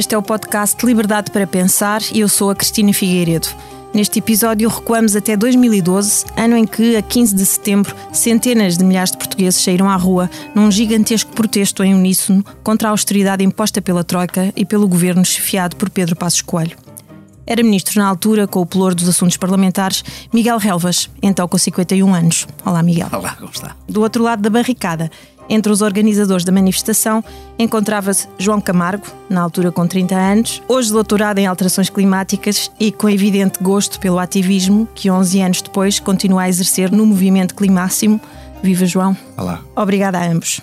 Este é o podcast Liberdade para Pensar e eu sou a Cristina Figueiredo. Neste episódio recuamos até 2012, ano em que, a 15 de setembro, centenas de milhares de portugueses saíram à rua num gigantesco protesto em uníssono contra a austeridade imposta pela Troika e pelo governo chefiado por Pedro Passos Coelho. Era ministro na altura, com o pelour dos assuntos parlamentares, Miguel Relvas, então com 51 anos. Olá, Miguel. Olá, como está? Do outro lado da barricada, entre os organizadores da manifestação encontrava-se João Camargo, na altura com 30 anos, hoje doutorado em alterações climáticas e com evidente gosto pelo ativismo, que 11 anos depois continua a exercer no movimento Climáximo. Viva João. Olá. Obrigada a ambos.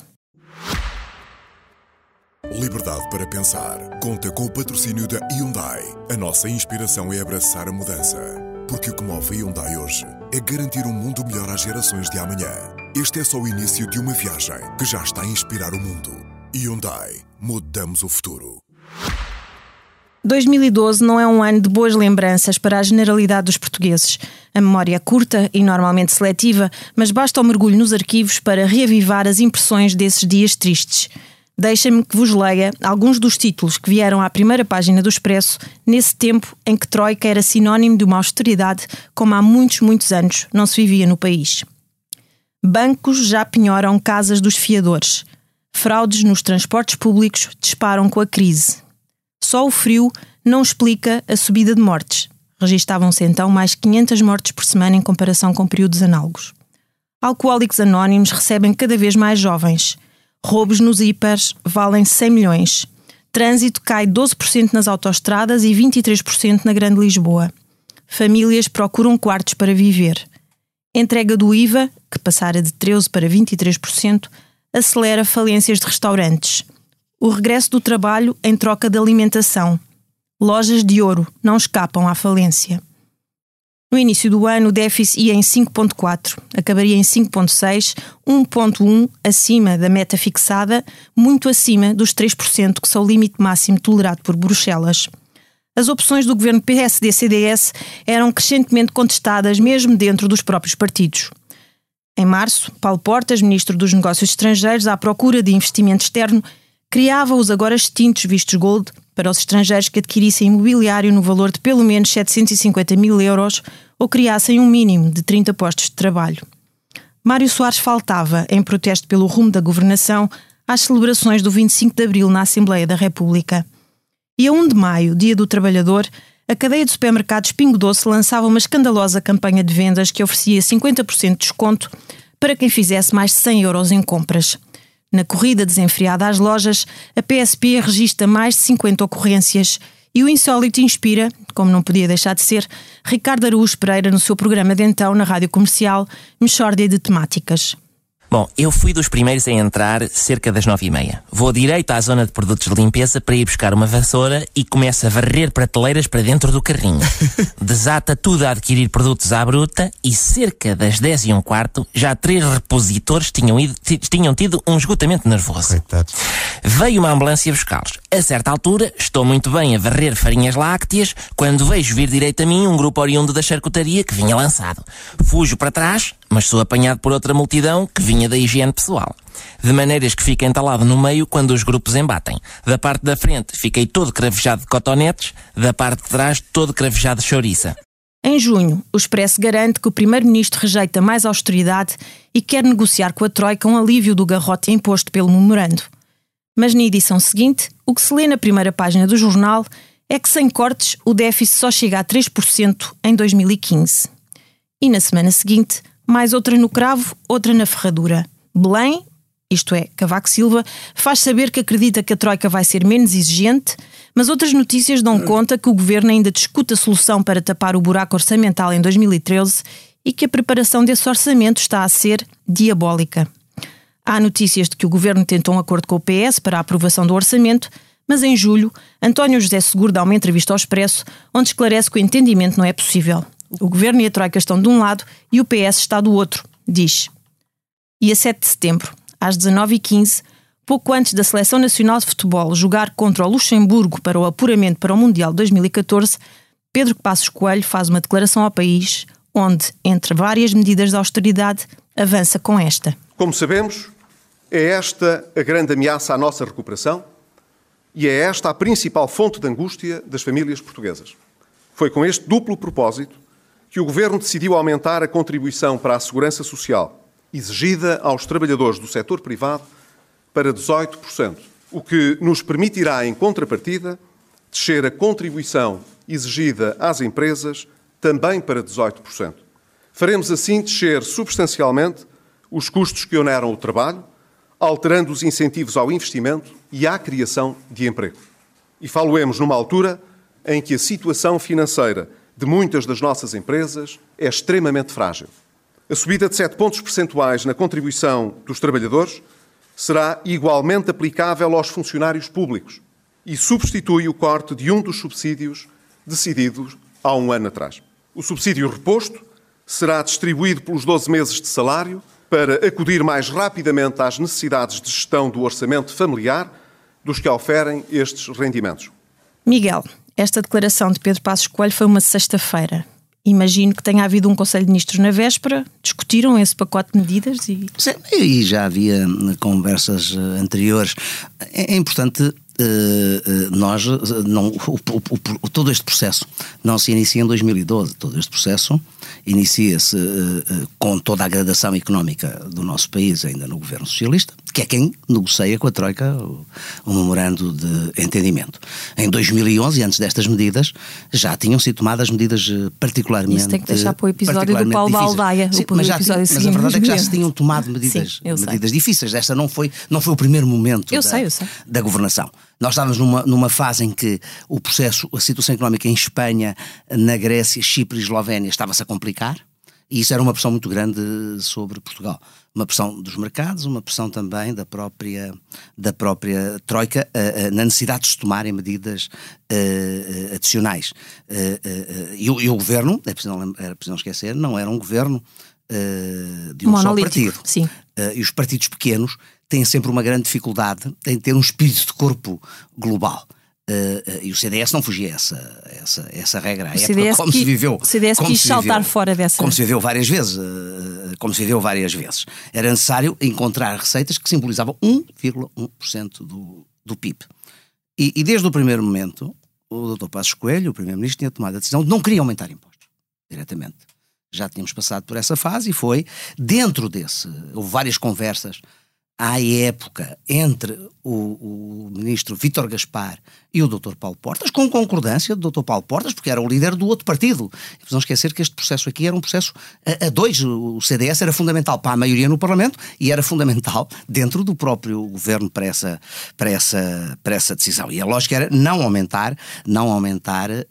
Liberdade para pensar. Conta com o patrocínio da Hyundai. A nossa inspiração é abraçar a mudança. Porque o que move a Hyundai hoje é garantir um mundo melhor às gerações de amanhã. Este é só o início de uma viagem que já está a inspirar o mundo. Hyundai. Mudamos o futuro. 2012 não é um ano de boas lembranças para a generalidade dos portugueses. A memória é curta e normalmente seletiva, mas basta o mergulho nos arquivos para reavivar as impressões desses dias tristes. Deixem-me que vos leia alguns dos títulos que vieram à primeira página do Expresso nesse tempo em que Troika era sinónimo de uma austeridade como há muitos, muitos anos não se vivia no país. Bancos já penhoram casas dos fiadores. Fraudes nos transportes públicos disparam com a crise. Só o frio não explica a subida de mortes. Registavam-se então mais 500 mortes por semana em comparação com períodos análogos. Alcoólicos anónimos recebem cada vez mais jovens. Roubos nos hipers valem 100 milhões. Trânsito cai 12% nas autoestradas e 23% na Grande Lisboa. Famílias procuram quartos para viver. Entrega do IVA, que passara de 13% para 23%, acelera falências de restaurantes. O regresso do trabalho em troca de alimentação. Lojas de ouro não escapam à falência. No início do ano, o déficit ia em 5,4, acabaria em 5,6, 1,1 acima da meta fixada, muito acima dos 3% que são o limite máximo tolerado por Bruxelas as opções do governo PSD-CDS eram crescentemente contestadas mesmo dentro dos próprios partidos. Em março, Paulo Portas, ministro dos Negócios Estrangeiros, à procura de investimento externo, criava os agora extintos vistos gold para os estrangeiros que adquirissem imobiliário no valor de pelo menos 750 mil euros ou criassem um mínimo de 30 postos de trabalho. Mário Soares faltava, em protesto pelo rumo da governação, às celebrações do 25 de abril na Assembleia da República. E a 1 de maio, Dia do Trabalhador, a cadeia de supermercados Pingo Doce lançava uma escandalosa campanha de vendas que oferecia 50% de desconto para quem fizesse mais de 100 euros em compras. Na corrida desenfreada às lojas, a PSP registra mais de 50 ocorrências e o insólito inspira, como não podia deixar de ser, Ricardo Araújo Pereira no seu programa de então na rádio comercial Mexórdia de Temáticas. Bom, eu fui dos primeiros a entrar cerca das nove e meia. Vou direito à zona de produtos de limpeza para ir buscar uma vassoura e começo a varrer prateleiras para dentro do carrinho. Desata tudo a adquirir produtos à bruta e cerca das dez e um quarto já três repositores tinham, ido, tinham tido um esgotamento nervoso. Coitado. Veio uma ambulância buscá-los. A certa altura, estou muito bem a varrer farinhas lácteas quando vejo vir direito a mim um grupo oriundo da charcutaria que vinha lançado. Fujo para trás, mas sou apanhado por outra multidão que vinha da higiene pessoal. De maneiras que fica entalado no meio quando os grupos embatem. Da parte da frente fiquei todo cravejado de cotonetes, da parte de trás todo cravejado de chouriça. Em junho, o Expresso garante que o Primeiro-Ministro rejeita mais austeridade e quer negociar com a Troika um alívio do garrote imposto pelo memorando. Mas na edição seguinte, o que se lê na primeira página do jornal é que sem cortes o déficit só chega a 3% em 2015. E na semana seguinte, mais outra no cravo, outra na ferradura. Belém, isto é, Cavaco Silva, faz saber que acredita que a Troika vai ser menos exigente, mas outras notícias dão conta que o governo ainda discute a solução para tapar o buraco orçamental em 2013 e que a preparação desse orçamento está a ser diabólica. Há notícias de que o governo tentou um acordo com o PS para a aprovação do orçamento, mas em julho, António José Seguro dá uma entrevista ao Expresso onde esclarece que o entendimento não é possível. O governo e a Troika estão de um lado e o PS está do outro, diz. E a 7 de setembro, às 19h15, pouco antes da Seleção Nacional de Futebol jogar contra o Luxemburgo para o apuramento para o Mundial 2014, Pedro Passos Coelho faz uma declaração ao país onde, entre várias medidas de austeridade, avança com esta. Como sabemos, é esta a grande ameaça à nossa recuperação E é esta a principal fonte de angústia das famílias portuguesas. Foi com este duplo propósito que o Governo decidiu aumentar a contribuição para a segurança social exigida aos trabalhadores do setor privado para 18%, o que nos permitirá, em contrapartida, descer a contribuição exigida às empresas também para 18%. Faremos assim descer substancialmente os custos que oneram o trabalho, alterando os incentivos ao investimento e à criação de emprego. E faloemos numa altura em que a situação financeira de muitas das nossas empresas é extremamente frágil. A subida de 7 pontos percentuais na contribuição dos trabalhadores será igualmente aplicável aos funcionários públicos e substitui o corte de um dos subsídios decididos há um ano atrás. O subsídio reposto será distribuído pelos 12 meses de salário para acudir mais rapidamente às necessidades de gestão do orçamento familiar dos que oferem estes rendimentos. Miguel, esta declaração de Pedro Passos Coelho foi uma sexta-feira. Imagino que tenha havido um Conselho de Ministros na véspera, discutiram esse pacote de medidas e. Sim, e já havia conversas eh, anteriores. É, é importante nós não o, o, o, todo este processo não se inicia em 2012 todo este processo inicia-se uh, com toda a gradação económica do nosso país ainda no governo socialista que é quem negocia com a Troika o, o, memorando de entendimento. Em 2011, antes destas medidas, já tinham sido tomadas medidas eh, particularmente. Isso tem que deixar para o episódio do Paulo Baldaia. Sim, mas, já, mas a verdade é que já se tinham tomado medidas, Sim, medidas difíceis. Esta não foi, não foi o primeiro momento eu da, sei, eu sei. da governação. Nós estávamos numa, numa fase em que o processo, a situação económica em Espanha, na Grécia, Chipre e Eslovénia estava-se a complicar. E isso era uma pressão muito grande sobre Portugal. Uma pressão dos mercados, uma pressão também da própria, da própria Troika uh, uh, na necessidade de se tomarem medidas uh, adicionais. E, e, o governo, é preciso, não, era preciso não esquecer, não era um governo de um só partido. Sim. e os partidos pequenos têm sempre uma grande dificuldade em ter um espírito de corpo global. Uh, uh, e o CDS não fugia essa, essa, essa regra. O CDS como que, se viveu. O CDS quis saltar fora dessa. Como se viveu várias vezes. Uh, como se viveu várias vezes. Era necessário encontrar receitas que simbolizavam 1,1% do, do PIB. E, e, desde o primeiro momento, o Dr. Passos Coelho, o Primeiro-Ministro, tinha tomado a decisão de não queria aumentar impostos diretamente. Já tínhamos passado por essa fase e foi dentro desse. Houve várias conversas à época entre o, o ministro Vítor Gaspar e o Dr. Paulo Portas, com concordância do Dr. Paulo Portas, porque era o líder do outro partido. E não esquecer que este processo aqui era um processo a, a, dois. O CDS era fundamental para a maioria no Parlamento e era fundamental dentro do próprio governo para essa, para essa, para essa decisão. E a lógica era não aumentar, não aumentar uh,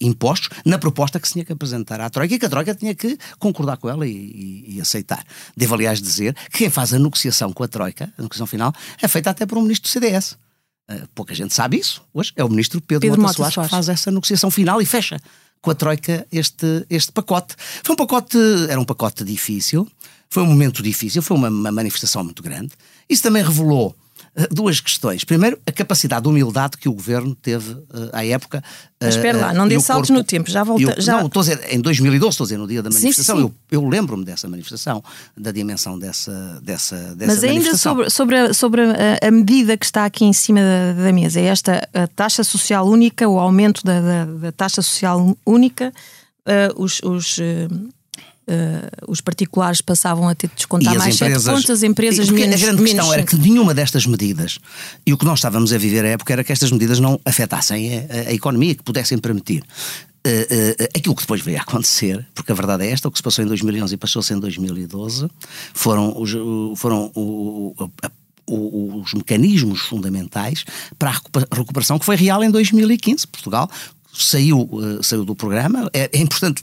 impostos na proposta que se tinha que apresentar à Troika e que a Troika tinha que concordar com ela e, e, e aceitar. Devo, aliás, dizer que quem faz a negociação com a Troika, a negociação final, é feita até por um ministro do CDS. Uh, pouca gente sabe isso. Hoje é o ministro Pedro, Pedro Mota, Soares, Soares que faz essa negociação final e fecha com a Troika este, este pacote. Foi um pacote, era um pacote difícil, foi um momento difícil, foi uma, uma manifestação muito grande. Isso também revelou duas questões. Primeiro, a capacidade de humildade que o governo teve uh, à época. Mas espera lá, não dê saltos no tempo, já volta. já... Não, estou a dizer, em 2012, estou a dizer, no dia da manifestação, sim, sim. eu, eu lembro-me dessa manifestação, da dimensão dessa, dessa, dessa Mas ainda sobre, sobre, a, sobre a, a, medida que está aqui em cima da, da mesa, é esta a taxa social única, o aumento da, da, da taxa social única, uh, os. os uh, Uh, os particulares passavam a ter de descontar mais empresas, 7 pontos, as empresas menos. A grande menos questão era que nenhuma destas medidas, e o que nós estávamos a viver à época era que estas medidas não afetassem a, a economia, que pudessem permitir. Uh, uh, aquilo que depois veio a acontecer, porque a verdade é esta, o que se passou em 2011 e passou-se em 2012, foram os, foram o, a, os mecanismos fundamentais para a recuperação que foi real em 2015. Portugal saiu, saiu do programa. É, é importante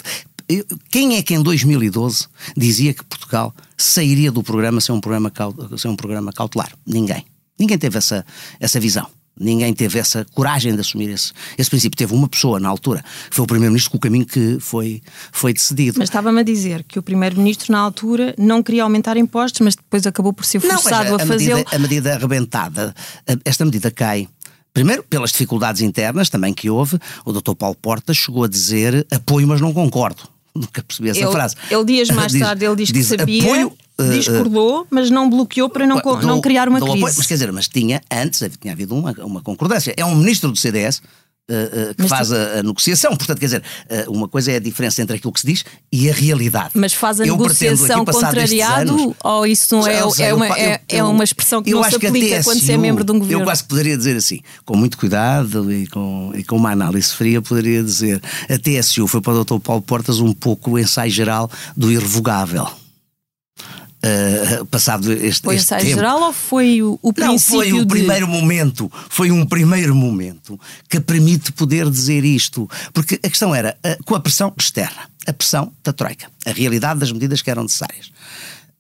quem é que em 2012 dizia que Portugal sairia do programa sem um programa, sem um programa cautelar? Ninguém. Ninguém teve essa, essa visão. Ninguém teve essa coragem de assumir esse, esse princípio. Teve uma pessoa na altura, que foi o Primeiro-Ministro, com o caminho que foi, foi decidido. Mas estava-me a dizer que o Primeiro-Ministro, na altura, não queria aumentar impostos, mas depois acabou por ser forçado não, a, a fazê-lo. A medida arrebentada, esta medida cai Primeiro, pelas dificuldades internas também que houve, o Dr. Paulo Portas chegou a dizer apoio, mas não concordo Nunca percebi essa ele, frase. Ele dias mais tarde ele diz, diz que sabia, apoio, uh, discordou, mas não bloqueou para não, do, não criar uma crise. Apoio, mas quer dizer, mas tinha antes tinha havido uma, uma concordância. É um ministro do CDS Uh, uh, que mas faz a, a, negociação. Portanto, quer dizer, uh, uma coisa é a diferença entre aquilo que se diz e a realidade. Mas faz a eu negociação contrariado anos, ou isso não é, sei, é, uma, é, eu, é, uma expressão que não se aplica TSU, quando se é membro de um governo? Eu quase que poderia dizer assim, com muito cuidado e com, e com uma análise fria, poderia dizer a TSU foi para o Dr. Paulo Portas um pouco o ensaio geral do irrevogável Uh, passado este, foi este ensaio tempo. geral ou foi o, o Não, foi o de... primeiro momento, foi um primeiro momento que permite poder dizer isto, porque a questão era uh, com a pressão externa, a pressão da troika, a realidade das medidas que eram necessárias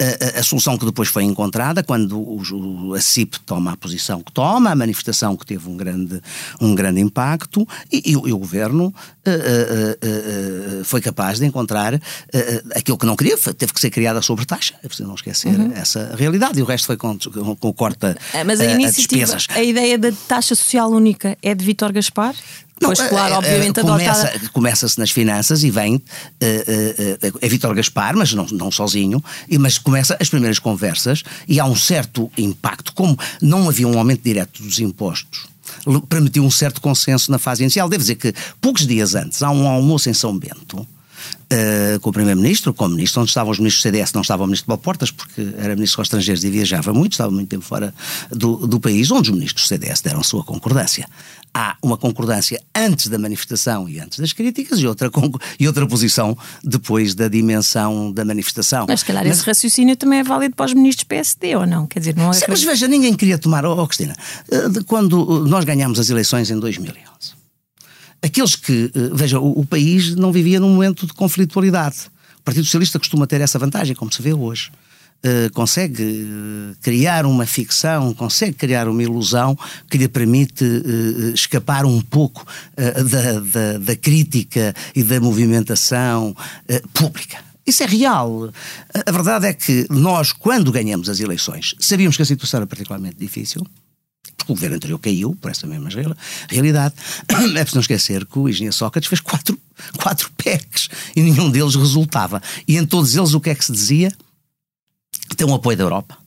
a, a, solução que depois foi encontrada quando o, a CIP toma a posição que toma, a manifestação que teve um grande, um grande impacto e, e, e o governo uh, uh, uh, foi capaz de encontrar aquilo que não queria, teve que ser criada a sobretaxa, é preciso não esquecer uhum. essa realidade e o resto foi com, com, com corta Mas a iniciativa, a ideia da taxa social única é de Vítor Gaspar? Pois, não, claro, é, obviamente uh, começa, Começa-se nas finanças e vem uh, uh, é Vítor Gaspar, mas não, não sozinho, mas começa as primeiras conversas e há um certo impacto. Como não havia um aumento direto dos impostos, permitiu um certo consenso na fase inicial. Devo dizer que poucos dias antes há um almoço em São Bento uh, com o Primeiro-Ministro, com o Ministro, onde estavam os ministros do CDS, não estava o Ministro de Portas, porque era Ministro dos Estrangeiros e viajava muito, estava muito tempo fora do, do país, onde os ministros do CDS deram sua concordância. Há uma concordância antes da manifestação e antes das críticas e outra, e outra posição depois da dimensão da manifestação. Mas se calhar mas, esse raciocínio também é válido para os ministros PSD ou não? Quer dizer, não é. Sim, mas veja, ninguém queria tomar. Oh, Cristina, eh, quando nós ganhámos as eleições em 2011 aqueles que, eh, veja, o, o, país não vivia num momento de conflitualidade. O Partido Socialista costuma ter essa vantagem, como se vê hoje. Uh, consegue uh, criar uma ficção, consegue criar uma ilusão que lhe permite uh, escapar um pouco da, da, da, crítica e da movimentação pública. Isso é real. A verdade é que nós, quando ganhamos as eleições, sabíamos que a situação era particularmente difícil o governo anterior caiu por essa mesma realidade. É preciso não esquecer que o engenheiro Sócrates fez quatro, quatro PECs e nenhum deles resultava. E em todos eles o que é que se dizia? Tem um apoio da Europa.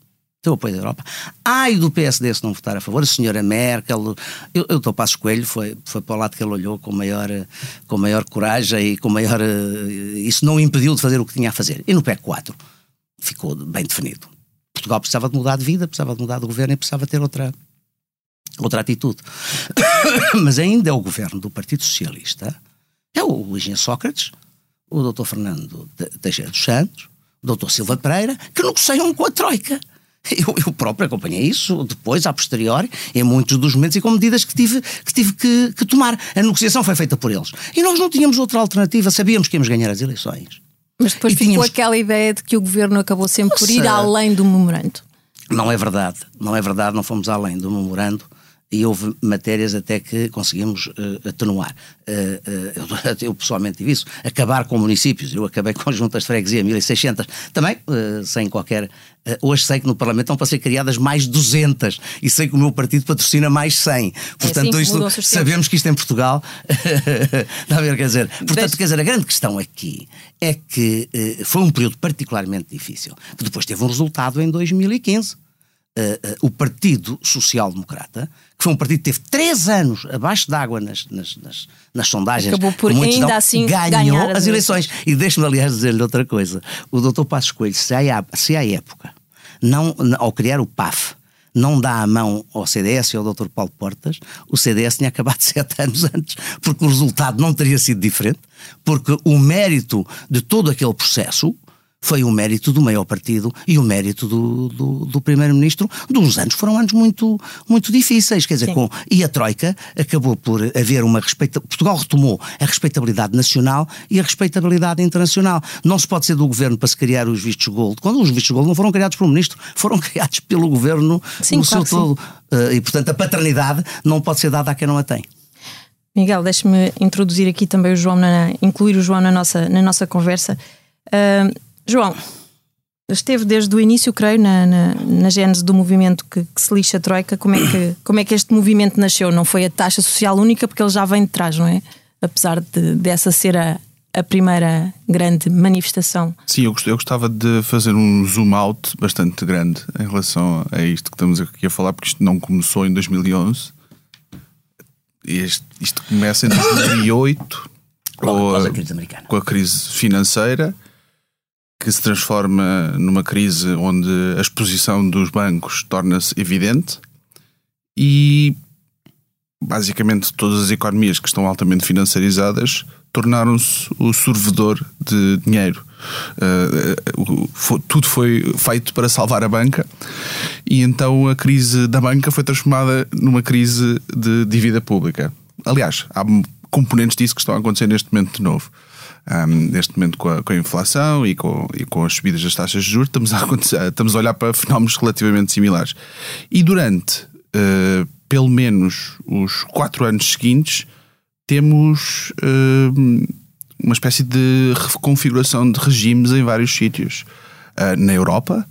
Tem o apoio da Europa. Ai do PSD se não votar a favor, a senhora Merkel, eu, eu estou Passos Coelho, foi, foi para o lado que ele olhou com maior, com maior coragem e com maior. Isso não impediu de fazer o que tinha a fazer. E no PEC 4 ficou bem definido. Portugal precisava de mudar de vida, precisava de mudar de governo e precisava ter outra, outra atitude. Mas ainda é o governo do Partido Socialista, é o engenheiro Sócrates, o doutor Fernando Teixeira dos Santos, o doutor Silva Pereira, que negociam com a Troika. Eu, eu, próprio acompanhei isso depois, a posteriori, em muitos dos momentos e com medidas que tive, que, tive que, que, tomar. A negociação foi feita por eles. E nós não tínhamos outra alternativa, sabíamos que íamos ganhar as eleições. Mas depois e ficou tínhamos... aquela ideia de que o governo acabou sempre Nossa. por ir além do memorando. Não é verdade, não é verdade, não fomos além do memorando e houve matérias até que conseguimos uh, atenuar. Uh, uh, eu, eu, pessoalmente tive isso. Acabar com municípios. Eu acabei com juntas de freguesia, 1600. Também, sem qualquer. hoje sei que no Parlamento estão para ser criadas mais 200 e sei que o meu partido patrocina mais 100. Portanto, é assim, isto, sabemos que isto em Portugal. Está a ver, quer dizer. Portanto, Deixe... quer dizer, a grande questão aqui é que foi um período particularmente difícil, que depois teve um resultado em 2015 uh, o Partido Social Democrata, que foi um partido que teve três anos abaixo d'água nas, nas, nas, nas sondagens, Acabou por ainda não, assim ganhou as eleições. E deixe-me, aliás, dizer-lhe outra coisa: o doutor Passos Coelho, se à, se à época, não, ao criar o PAF, não dá a mão ao CDS e ao Dr. Paulo Portas, o CDS tinha acabado sete anos antes, porque o resultado não teria sido diferente, porque o mérito de todo aquele processo foi o mérito do maior partido e o mérito do, do, do primeiro-ministro de uns anos foram anos muito, muito difíceis, quer dizer, com, e a Troika acabou por haver uma respeita, Portugal retomou a respeitabilidade nacional e a respeitabilidade internacional. Não se pode ser do governo para se criar os vistos gold, quando os vistos gold não foram criados pelo ministro, foram criados pelo governo sim, no claro seu todo. Uh, e portanto a paternidade não pode ser dada a quem não a tem. Miguel, deixe-me introduzir aqui também o João, na, incluir o João na nossa, na nossa conversa. Uh, João, esteve desde o início, creio, na, na, na gênese do movimento que, que, se lixa a Troika. Como é, que, como é que este movimento nasceu? Não foi a taxa social única, porque ele já vem de trás, não é? Apesar de, dessa ser a, a primeira grande manifestação. Sim, eu, eu gostava de fazer um zoom out bastante grande em relação a isto que estamos aqui a falar, porque isto não começou em 2011. Este, isto começa em 2008 com a, com a crise financeira que se transforma numa crise onde a exposição dos bancos torna-se evidente e basicamente todas as economias que estão altamente financiarizadas tornaram-se o servidor de dinheiro. Foi, tudo foi feito para salvar a banca e então a crise da banca foi transformada numa crise de dívida pública. Aliás, há componentes disso que estão a acontecer neste momento de novo. Um, neste momento com a, com a inflação e com, e com, as subidas das taxas de juros, estamos a, estamos a olhar para fenómenos relativamente similares. E durante uh, pelo menos os quatro anos seguintes, temos uh, uma espécie de reconfiguração de regimes em vários sítios. Uh, na Europa,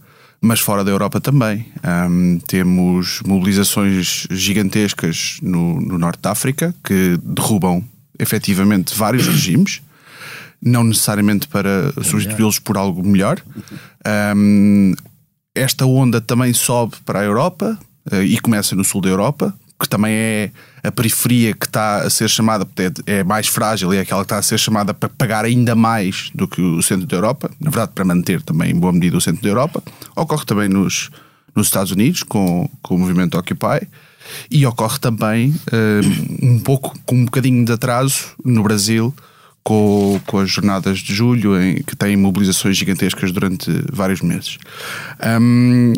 mas fora da Europa também. Um, temos mobilizações gigantescas no, no Norte da África que derrubam efetivamente vários regimes, não necessariamente para substituí-los por algo melhor. Um, esta onda também sobe para a Europa, uh, e começa no sul da Europa, que também é a periferia que está a ser chamada, é, é mais frágil e é aquela que está a ser chamada para pagar ainda mais do que o centro da Europa, na verdade para manter também em boa medida o centro da Europa. Ocorre também nos, nos Estados Unidos com, com o movimento Occupy e ocorre também um, um pouco, com um bocadinho de atraso no Brasil com, com as jornadas de julho, em, que têm mobilizações gigantescas durante vários meses. Um,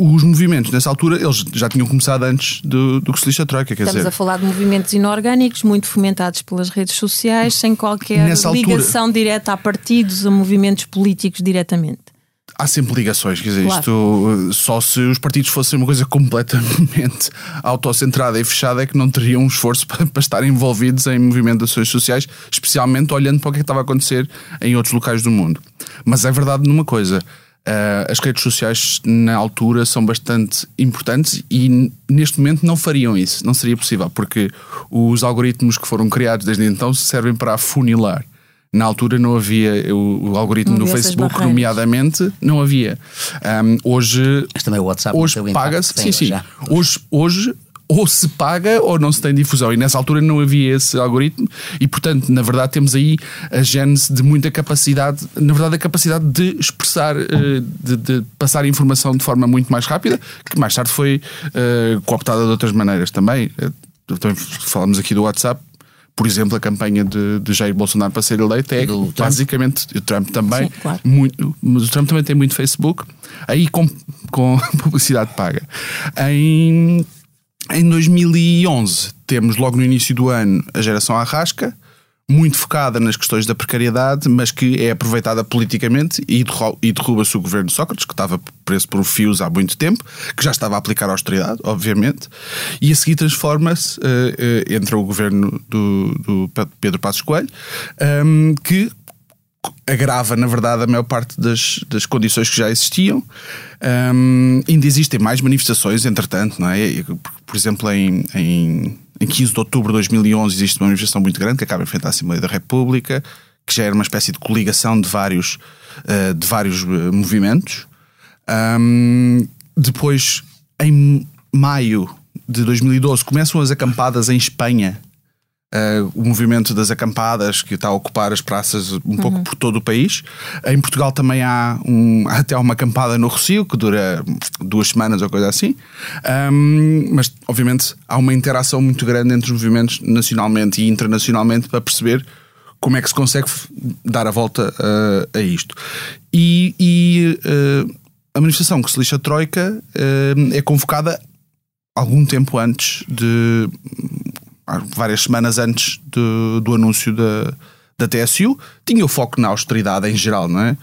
os movimentos nessa altura eles já tinham começado antes do, do que se lixa a Troika. Quer Estamos dizer, a falar de movimentos inorgânicos, muito fomentados pelas redes sociais, sem qualquer nessa ligação altura, direta a partidos, a movimentos políticos diretamente. Há sempre ligações, quer dizer, claro. isto só se os partidos fossem uma coisa completamente autocentrada e fechada é que não teriam um esforço para, para estar envolvidos em movimentações sociais, especialmente olhando para o que, é que estava a acontecer em outros locais do mundo. Mas é verdade numa coisa, Uh, as redes sociais na altura são bastante importantes e neste momento não fariam isso, não seria possível, porque os algoritmos que foram criados desde então servem para afunilar. Na altura não havia o, o algoritmo do Facebook, nomeadamente, não havia. Um, hoje. Mas também o WhatsApp hoje paga-se. Sim, sim. Hoje, hoje ou se paga ou não se tem difusão. E nessa altura não havia esse algoritmo, e portanto, na verdade, temos aí a gênese de muita capacidade, na verdade, a capacidade de expressar, eh, de, de passar informação de forma muito mais rápida, que mais tarde foi uh, cooptada de outras maneiras também. Eh, também falamos aqui do WhatsApp, por exemplo, a campanha de, de Jair Bolsonaro para ser eleito é do basicamente Trump. o Trump também, Sim, claro. muito, mas o Trump também tem muito Facebook, aí com, com publicidade paga. Em em 2011 temos logo no início do ano a geração Arrasca, muito focada nas questões da precariedade, mas que é aproveitada politicamente e derruba-se o governo Sócrates, que estava preso por fios há muito tempo, que já estava a aplicar a austeridade, obviamente, e a seguir transforma-se, uh, uh, entra o governo do, do Pedro Passos Coelho, um, ehm, que agrava, na verdade, a maior parte das, das condições que já existiam. Um, ainda existem mais manifestações, entretanto, não é? Por exemplo, em, em, em 15 de outubro de 2011 existe uma manifestação muito grande que acaba em frente à Assembleia da República, que já era uma espécie de coligação de vários, uh, de vários uh, movimentos. Um, depois, em maio de 2012, começam as acampadas em Espanha Uh, o movimento das acampadas que está a ocupar as praças um uhum. pouco por todo o país. Em Portugal também há, um, há até uma acampada no Rocio que dura duas semanas ou coisa assim. Um, mas, obviamente, há uma interação muito grande entre os movimentos nacionalmente e internacionalmente para perceber como é que se consegue dar a volta uh, a isto. E, e uh, a manifestação que se lixa a Troika é convocada algum tempo antes de várias semanas antes do, do anúncio da, da TSU, tinha o foco na austeridade em geral, não é?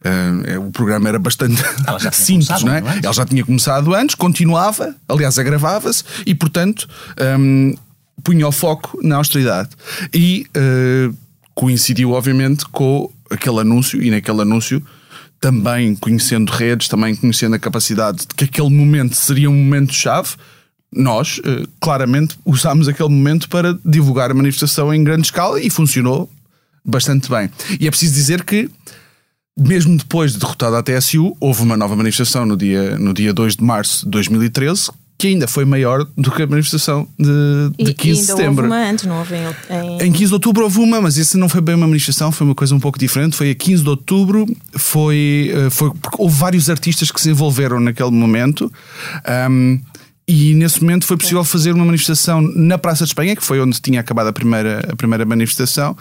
Uh, o programa era bastante simples, não é? Ela já tinha começado antes, continuava, aliás, agravava-se e, portanto, um, punha o foco na austeridade. E uh, coincidiu, obviamente, com aquele anúncio, e naquele anúncio, também conhecendo redes, também conhecendo a capacidade de que aquele momento seria um momento chave nós, eh, claramente, usámos aquele momento para divulgar a manifestação em grande escala e funcionou bastante bem. E é preciso dizer que mesmo depois de derrotada a TSU, houve uma nova manifestação no dia, no dia 2 de março de 2013 que ainda foi maior do que a manifestação de, de 15 de setembro. Houve uma antes, não houve em... em 15 de outubro houve uma, mas esse não foi bem uma manifestação, foi uma coisa um pouco diferente. Foi a 15 de outubro, foi, eh, foi porque houve vários artistas que se envolveram naquele momento. Um, e nesse momento foi possível fazer uma manifestação na Praça de Espanha, que foi onde tinha acabado a primeira, a primeira manifestação,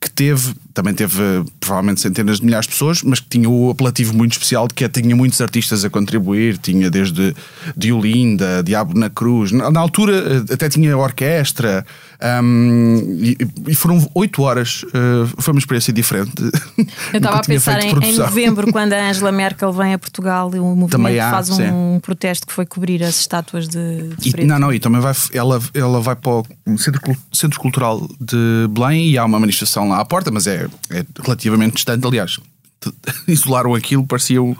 que teve, também teve provavelmente centenas de milhares de pessoas, mas que tinha o apelativo muito especial de que é, tinha muitos artistas a contribuir, tinha desde Diolinda, Diabo na Cruz, na, na altura eh, até tinha orquestra, um, e, e, foram oito horas, uh, foi uma experiência diferente. Eu estava a pensar em, em, novembro, quando a Angela Merkel vem a Portugal e o movimento há, faz um sim. protesto que foi cobrir as estátuas de, de e, Não, não, e também vai, ela, ela vai para o Centro, Centro Cultural de Belém e há uma manifestação lá à porta, mas é, é relativamente distante, aliás. Isolaram aquilo, parecia um,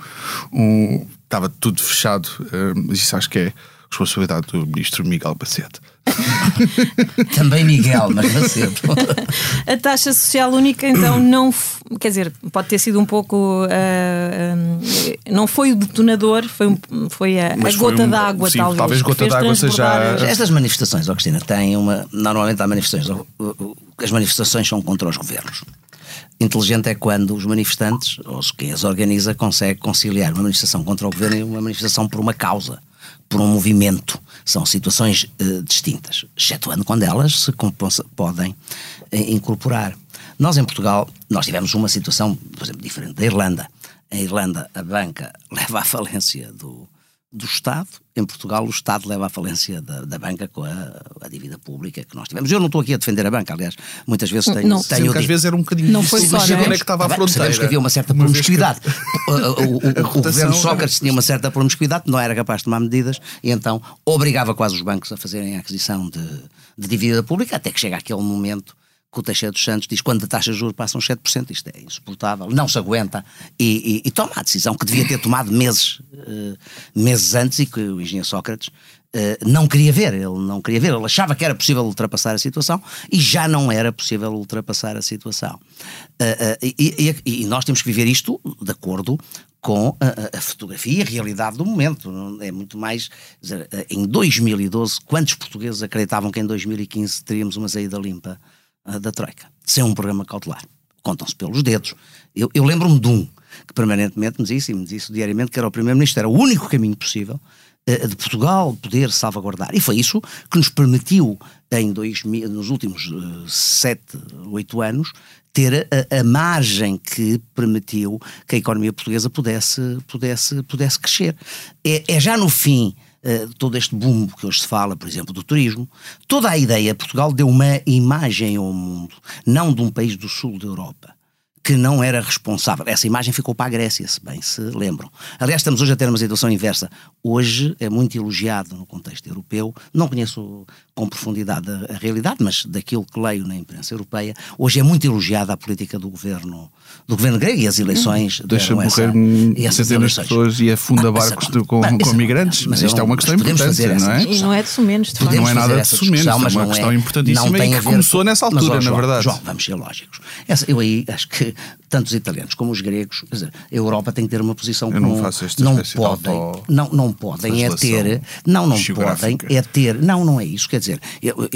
um estava tudo fechado, uh, isso acho que é responsabilidade do ministro Miguel Bacete. Também Miguel, mas não sempre. a taxa social única, então, não. Quer dizer, pode ter sido um pouco. Uh, uh, não foi o detonador, foi, foi a, a gota um, d'água, talvez. Talvez gota d'água seja. Estas manifestações, Cristina, têm uma. Normalmente há manifestações. As manifestações são contra os governos. Inteligente é quando os manifestantes, ou quem as organiza, consegue conciliar uma manifestação contra o governo e uma manifestação por uma causa por um movimento. São situações uh, distintas, excetuando quando elas se podem uh, incorporar. Nós em Portugal, nós tivemos uma situação, por exemplo, diferente da Irlanda. Em Irlanda, a banca leva à falência do, do Estado. Em Portugal, o Estado leva à falência da, da banca com a, a, dívida pública que nós tivemos. Eu não estou aqui a defender a banca, aliás, muitas vezes tenho. Não, tenho às vezes era um bocadinho não foi só, sabemos, é que estava à fronteira. Sabemos que havia uma certa promiscuidade. Que... o, o, o, o governo Sócrates tinha uma certa promiscuidade, não era capaz de tomar medidas e então obrigava quase os bancos a fazerem a aquisição de, de dívida pública, até que chega aquele momento que o Teixeira dos Santos diz quando a taxa de juros passam 7%, isto é insuportável, não se aguenta e, e, e toma a decisão que devia ter tomado meses, uh, meses antes e que o engenheiro Sócrates uh, não queria ver, ele não queria ver, ele achava que era possível ultrapassar a situação e já não era possível ultrapassar a situação. Uh, e, e, nós temos que viver isto de acordo com a, a, fotografia e a realidade do momento. É muito mais. Dizer, em 2012, quantos portugueses acreditavam que em 2015 teríamos uma saída limpa? Da Troika, sem um programa cautelar. Contam-se pelos dedos. Eu, eu lembro-me de um que permanentemente me disse, e me disse diariamente, que era o Primeiro-Ministro, era o único caminho possível uh, de Portugal poder salvaguardar. E foi isso que nos permitiu, em 2000, nos últimos uh, sete, oito anos, ter a, a, margem que permitiu que a economia portuguesa pudesse, pudesse, pudesse crescer. É, é já no fim uh, todo este boom que hoje se fala, por exemplo, do turismo, toda a ideia, Portugal deu uma imagem ao mundo, não de um país do sul da Europa, que não era responsável. Essa imagem ficou para a Grécia, se bem se lembram. Aliás, estamos hoje a ter uma situação inversa. Hoje é muito elogiado no contexto europeu, não conheço com profundidade a, a realidade, mas daquilo que leio na imprensa europeia, hoje é muito elogiada a política do governo do governo grego e as eleições. Deixa morrer centenas de pessoas e afunda ah, barcos de, com, com migrantes. Mas isto é uma questão importante, não é? E não é de sumenos, de Não é nada de sumenos, é uma questão é, importantíssima e que começou nessa altura, mas, na verdade. João, vamos ser lógicos. Essa, eu aí acho que tanto os italianos como os gregos, quer dizer, a Europa tem que ter uma posição eu não faço esta não podem, não, não podem é ter, não, não podem é ter, não, não é isso, quer dizer,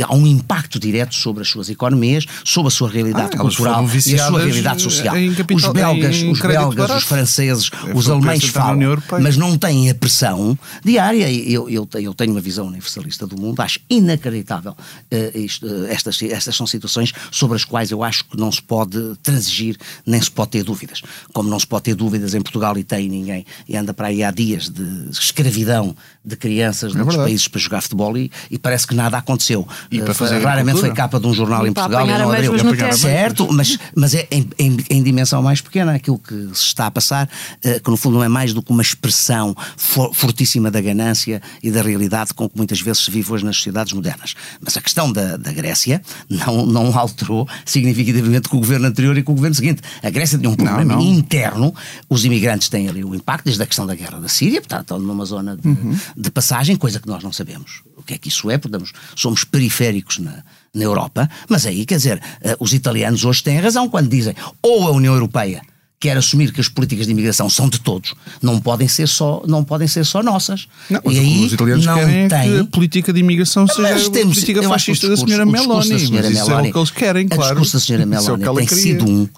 há um impacto direto sobre as suas economias, sobre a sua realidade ah, cultural e a sua realidade social. Os belgas, os belgas, os franceses, é os alemães falam, mas não têm a pressão diária. Eu, eu, eu tenho uma visão universalista do mundo, acho inacreditável uh, isto, uh, estas, estas são situações sobre as quais eu acho que não se pode transigir nem se pode ter dúvidas. Como não se pode ter dúvidas em Portugal e tem ninguém, e anda para aí há dias de escravidão de crianças de é outros países para jogar futebol e, e, parece que nada aconteceu. E para fazer uh, raramente foi capa de um jornal e em Portugal e não abriu. Certo, mas, mas é em, em, em, dimensão mais pequena aquilo que se está a passar, uh, que no fundo não é mais do que uma expressão for, fortíssima da ganância e da realidade com que muitas vezes se vive hoje nas sociedades modernas. Mas a questão da, da Grécia não, não alterou significativamente com o governo anterior e com o governo seguinte a Grécia tinha um problema não, não. interno, os imigrantes têm ali o impacto, desde a questão da guerra da Síria, portanto, estão numa zona de, uhum. de passagem, coisa que nós não sabemos o que é que isso é, porque somos periféricos na, na Europa, mas aí, quer dizer, uh, os italianos hoje têm razão quando dizem ou a União Europeia quer assumir que as políticas de imigração são de todos, não podem ser só, não podem ser só nossas. Não, e aí os italianos não querem tem... que a política de imigração seja a política fascista da senhora Meloni. Da senhora mas Meloni, isso é o que eles querem, claro. A discurso da senhora é Meloni é tem queria. sido um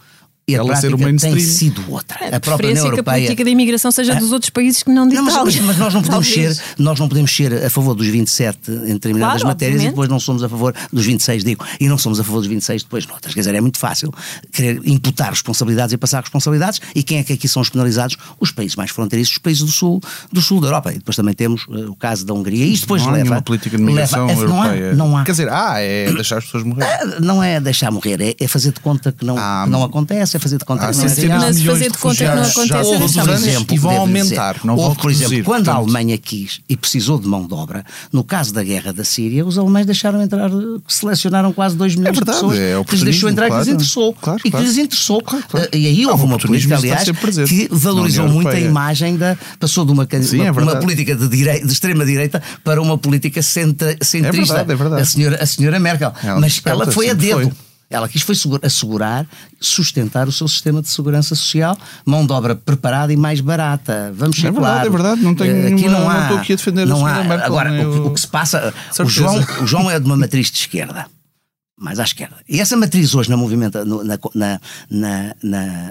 e a ela prática tem sido outra. A, a própria União Europeia. que a política da imigração seja ah. dos outros países que não de não, mas, mas, nós não podemos ser, nós não podemos ser a favor dos 27 em determinadas claro, matérias obviamente. e depois não somos a favor dos 26, digo, e não somos a favor dos 26 depois noutras. Quer dizer, é muito fácil querer imputar responsabilidades e passar responsabilidades e quem é que aqui são os penalizados? Os países mais fronteiriços, os países do sul, do sul da Europa. E depois também temos uh, o caso da Hungria. E isto depois não leva. Há política de migração leva, europeia. Não há, não há. Quer dizer, ah, é deixar as pessoas morrer. Ah, não é deixar morrer, é, é fazer de conta que não, ah, não acontece, é fazer de conta ah, que não mas fazer de conta que não acontece exemplo, e vão aumentar, não houve, por exemplo, quando a Alemanha quis e precisou de mão de obra, no caso da guerra da Síria, os alemães deixaram entrar, selecionaram quase 2 milhões é verdade, de pessoas é que lhes deixou entrar claro, e que lhes interessou. Claro, e que lhes interessou. Claro, claro. E aí houve uma política, aliás, que valorizou muito a imagem da. passou de uma, Sim, uma, é uma política de, direita, de extrema-direita para uma política centrista. É verdade, é verdade. A, senhora, a senhora Merkel. Ela Mas ela foi a dedo. Foi. Ela quis foi assegurar, sustentar o seu sistema de segurança social, mão de obra preparada e mais barata. Vamos ser É verdade, claro. é verdade. Não tenho aqui nenhuma, não, há, não estou aqui a defender não a Merkel, Agora, o, o, que se passa. O João, o João é de uma matriz de esquerda mais à esquerda. E essa matriz hoje na, movimenta, na, na,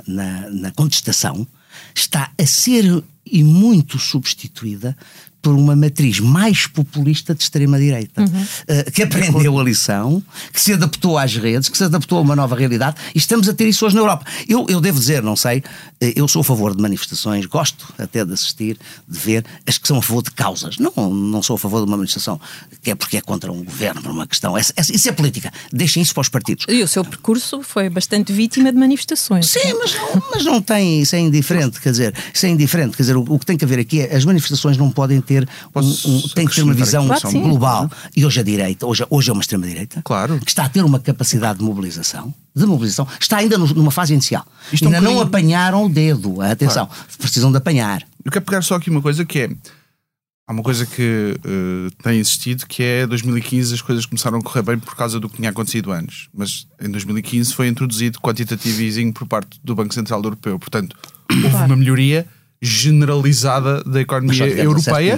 na, na contestação está a ser e muito substituída por uma matriz mais populista de extrema-direita, uhum. uh, que aprendeu a lição, que se adaptou às redes, que se adaptou a uma nova realidade, e estamos a ter isso hoje na Europa. Eu, eu devo dizer, não sei, uh, eu sou a favor de manifestações, gosto até de assistir, de ver as que são a favor de causas. Não, não sou a favor de uma manifestação que é porque é contra um governo, por uma questão. Essa, essa, isso é política. Deixem isso para os partidos. E o seu percurso foi bastante vítima de manifestações. Sim, mas não, mas não tem, isso é indiferente, quer dizer, isso é indiferente, quer dizer, o, o que tem que haver aqui é as manifestações não podem ter ter um, um, tem que ter uma visão claro, global. E hoje a direita, hoje, hoje é uma extrema-direita, claro. que está a ter uma capacidade de mobilização, de mobilização, está ainda numa fase inicial. Isto ainda é um não apanharam o dedo. Atenção, claro. precisam de apanhar. Eu quero pegar só aqui uma coisa que é. Há uma coisa que uh, tem existido que é 2015 as coisas começaram a correr bem por causa do que tinha acontecido antes. Mas em 2015 foi introduzido quantitative easing por parte do Banco Central Europeu. Portanto, houve uma melhoria generalizada da economia europeia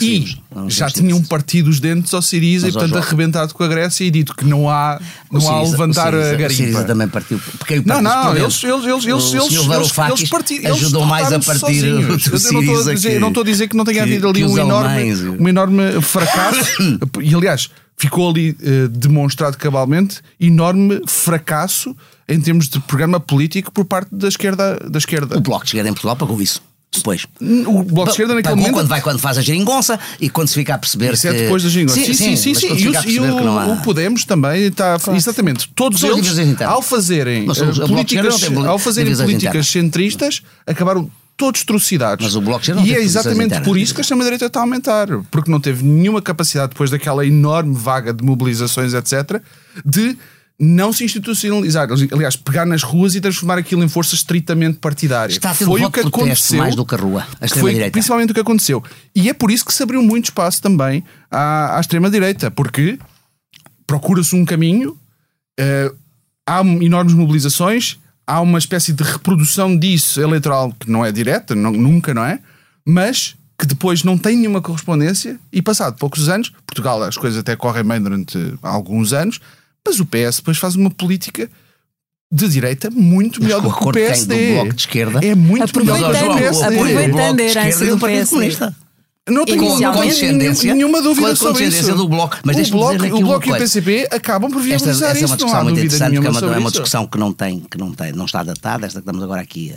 e já tinham partido os dentes ao Siriza e portanto arrebentado com a Grécia e dito que não há, não Siriza, há a levantar Siriza, a garimpa. O Siriza também partiu. Porque não, não, eles, eles, eles, eles, eles, eles, partiram, ajudou mais a partir do Siriza. Eu não estou a dizer que não tenha havido ali um enorme, um enorme fracasso e aliás ficou ali uh, demonstrado cabalmente enorme fracasso em termos de programa político por parte da esquerda. Da esquerda. O Bloco de Esquerda em Portugal pagou isso. Depois. O Bloco de Esquerda naquele momento. Quando, vai, quando faz a geringonça e quando se fica a perceber Isso é que... é depois da geringonça. Sim, sim, sim. sim, sim. E, e o, há... o, Podemos também está. Claro. Exatamente. Todos São eles, ao fazerem uh, políticas, ao fazerem políticas centristas, acabaram todos trucidados. Mas o Bloco de E é exatamente por isso que a extrema-direita está a aumentar. Porque não teve nenhuma capacidade, depois daquela enorme vaga de mobilizações, etc., de não se institucionalizar, aliás, pegar nas ruas e transformar aquilo em força estritamente partidária. Está a ter foi o que aconteceu mais do que a rua, a foi direita. principalmente o que aconteceu. E é por isso que se abriu muito espaço também à, à extrema direita, porque procura-se um caminho, uh, há enormes mobilizações, há uma espécie de reprodução disso eleitoral que não é direta, não, nunca, não é? Mas que depois não tem nenhuma correspondência e passado poucos anos, Portugal as coisas até correm bem durante alguns anos, mas o PS depois faz uma política de direita muito melhor do que o PSD. Do bloco de esquerda. É muito melhor do que o PSD. Aproveitando a herança do PSD. Não tenho condescendência, nenhuma dúvida sobre isso. do Bloco. Mas o Bloco, o bloco e o PCP acabam por viabilizar esta, esta é uma discussão muito interessante, que é uma, é uma discussão que não tem, que não tem, não está datada, esta que estamos agora aqui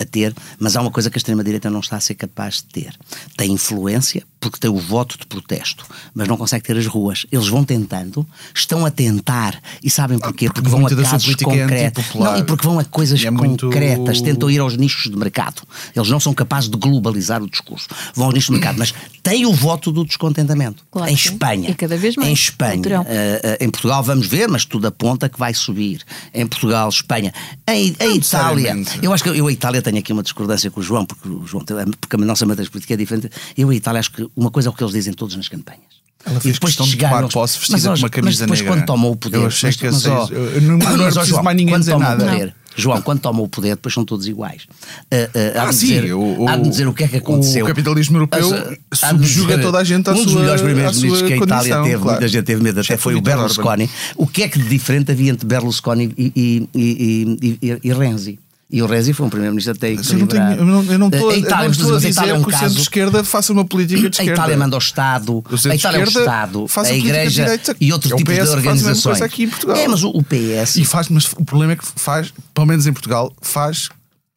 a, ter, mas há uma coisa que a extrema-direita não está a ser capaz de ter. Tem influência, porque tem o voto de protesto, mas não consegue ter as ruas. Eles vão tentando, estão a tentar, e sabem porquê? porque Porque, vão a casos é concretos. antipopular. Não, e porque vão a coisas é muito- concretas, tentam ir aos nichos de mercado. Eles não são capazes de globalizar o discurso. Vão aos nichos de mercado, mas têm o voto do descontentamento. Claro em. Espanha. E cada vez mais. Em Espanha. Eh, eh, em Portugal vamos ver, mas tudo aponta que vai subir. Em Portugal, Espanha. Em, em Itália. Eu acho que eu a Itália tenho aqui uma discordância com o João, porque o João porque a nossa matriz política é diferente. Eu a Itália acho que uma coisa é o que eles dizem todos nas campanhas. Ela fez questão de chegaram tomar aos- posse vestida mas, com uma camisa mas depois negra. quando tomam o poder. Eu achei mas- que mas, eu não- não preciso João, mais ninguém quando dizer nada. poder, João, quando tomam o poder, depois são todos iguais. Ah, ah, há Ah, de sim, dizer, o- o- há de dizer o que é que aconteceu. o capitalismo europeu As- de subjuga dizer- toda a gente à um dos sua- melhores à primeiros-ministros sua que a Itália teve, claro. muita gente teve medo, até foi o. Berlusconi. O que é que de diferente havia entre Berlusconi e, e, e, e, e, e Renzi? E o Renzi foi um primeiro-ministro até equilibrado. eu não- estou A Itália, não a a dizer é um que o centro-esquerda faça uma política de a esquerda. Itália manda ao Estado, a Itália é o Estado, a a Igreja e outros É tipos de a organizações. aqui em Portugal. É, mas o, o PS. E faz, mas o problema é que faz, pelo menos em Portugal, faz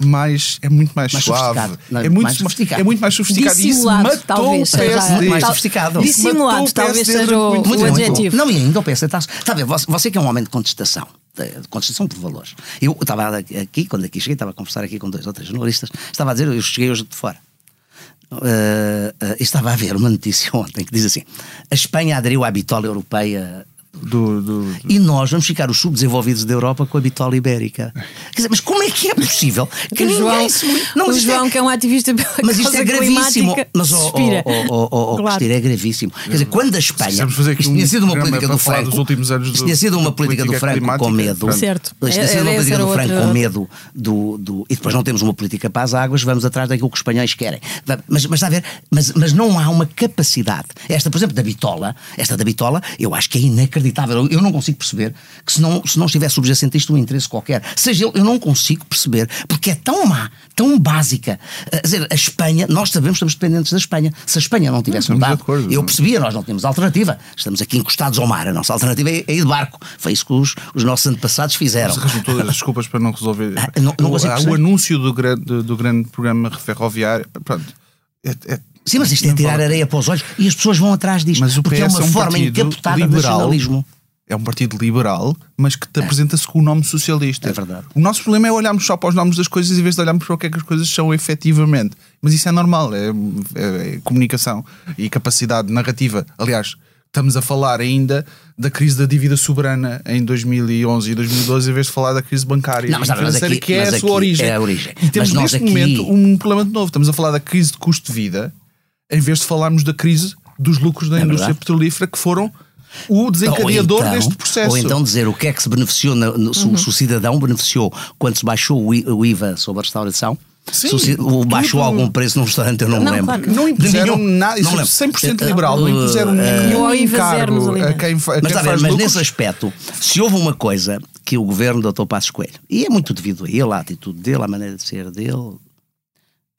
mais, é muito mais, Mais suave. sofisticado. Não, é, muito mais sofisticado. É muito mais sofisticado. E isso Dissimulado, matou talvez o seja- PSD. mais sofisticado. Dissimulado, talvez PSD seja o- muito o adjetivo. Não, e ainda o PS está. Está a ver, você, você que é um homem de contestação, de, de contestação por valores. Eu estava aqui, quando aqui cheguei, estava a conversar aqui com dois ou três jornalistas, estava a dizer, eu cheguei hoje de fora. Uh, uh, estava a ver uma notícia ontem que diz assim: a Espanha aderiu à bitola europeia Do, do, e nós vamos ficar os subdesenvolvidos da Europa com a bitola ibérica. Quer dizer, mas como é que é possível que O ninguém João, se... Não, o mas isto é- João que é um ativista pela mas isto é gravíssimo. Mas, oh, oh, oh, oh, oh, oh, Claro. Cristina, é gravíssimo. Quer dizer, quando a Espanha. Fazer isto um tinha sido uma política do Franco. dos últimos anos isto do- tinha sido uma da política do política Franco com climática. medo. Pronto. Certo. Isto tinha sido É- uma política do Franco outra- com medo do, do. E depois não temos uma política para as águas, vamos atrás daquilo que os espanhóis querem. Mas, mas está a ver? Mas, mas não há uma capacidade. Esta, por exemplo, da bitola, esta da bitola, eu acho que é inacreditável. Eu- Eu não consigo perceber que se não, se não estiver subjacente a isto um interesse qualquer, seja ele, eu não consigo perceber, porque é tão má, tão básica. Quer dizer, a Espanha, nós sabemos que estamos dependentes da Espanha. Se a Espanha não tivesse mudado, eu percebia, nós não temos alternativa. Estamos aqui encostados ao mar. A nossa alternativa é é ir de barco. Foi isso que os, os nossos antepassados fizeram. Mas arranjam todas as desculpas para não resolver. Ah, não- não o, há o anúncio do grande, do, do grande programa ferroviário. Pronto. É, é- Sim, mas isto é tirar vale. areia para os olhos e as pessoas vão atrás disto. Mas o porque PS é uma é um forma encapotada de nacionalismo. É um partido liberal, mas que te apresenta-se com o nome socialista. É verdade. O nosso problema é olharmos só para os nomes das coisas em vez de olharmos para o que é que as coisas são efetivamente. Mas isso é normal, é, é- é comunicação e capacidade narrativa. Aliás, estamos a falar ainda da crise da dívida soberana em 2011 e 2012 em vez de falar da crise bancária Não, mas e financeira, aqui- que é a sua origem. é a origem. E temos neste aqui- momento um problema de novo. Estamos a falar da crise de custo de vida em vez de falarmos da crise dos lucros da É indústria verdade. petrolífera que foram o desencadeador então- deste processo. Ou então dizer o que é que se beneficiou, na- no- se, o- se o cidadão beneficiou quando se baixou o IVA sobre a restauração. Sim, se o baixou tudo. algum preço num restaurante, eu não, me Não, lembro. claro Não impuseram nada, isso não é lembro. 100% Eh, liberal, não impuseram eh, nenhum nos encargo a quem, a Mas, quem ver, faz mas lucros. nesse aspecto, se houve uma coisa que o governo do Dr. Passos Coelho, e é muito devido a ele, à atitude dele, à maneira de ser dele,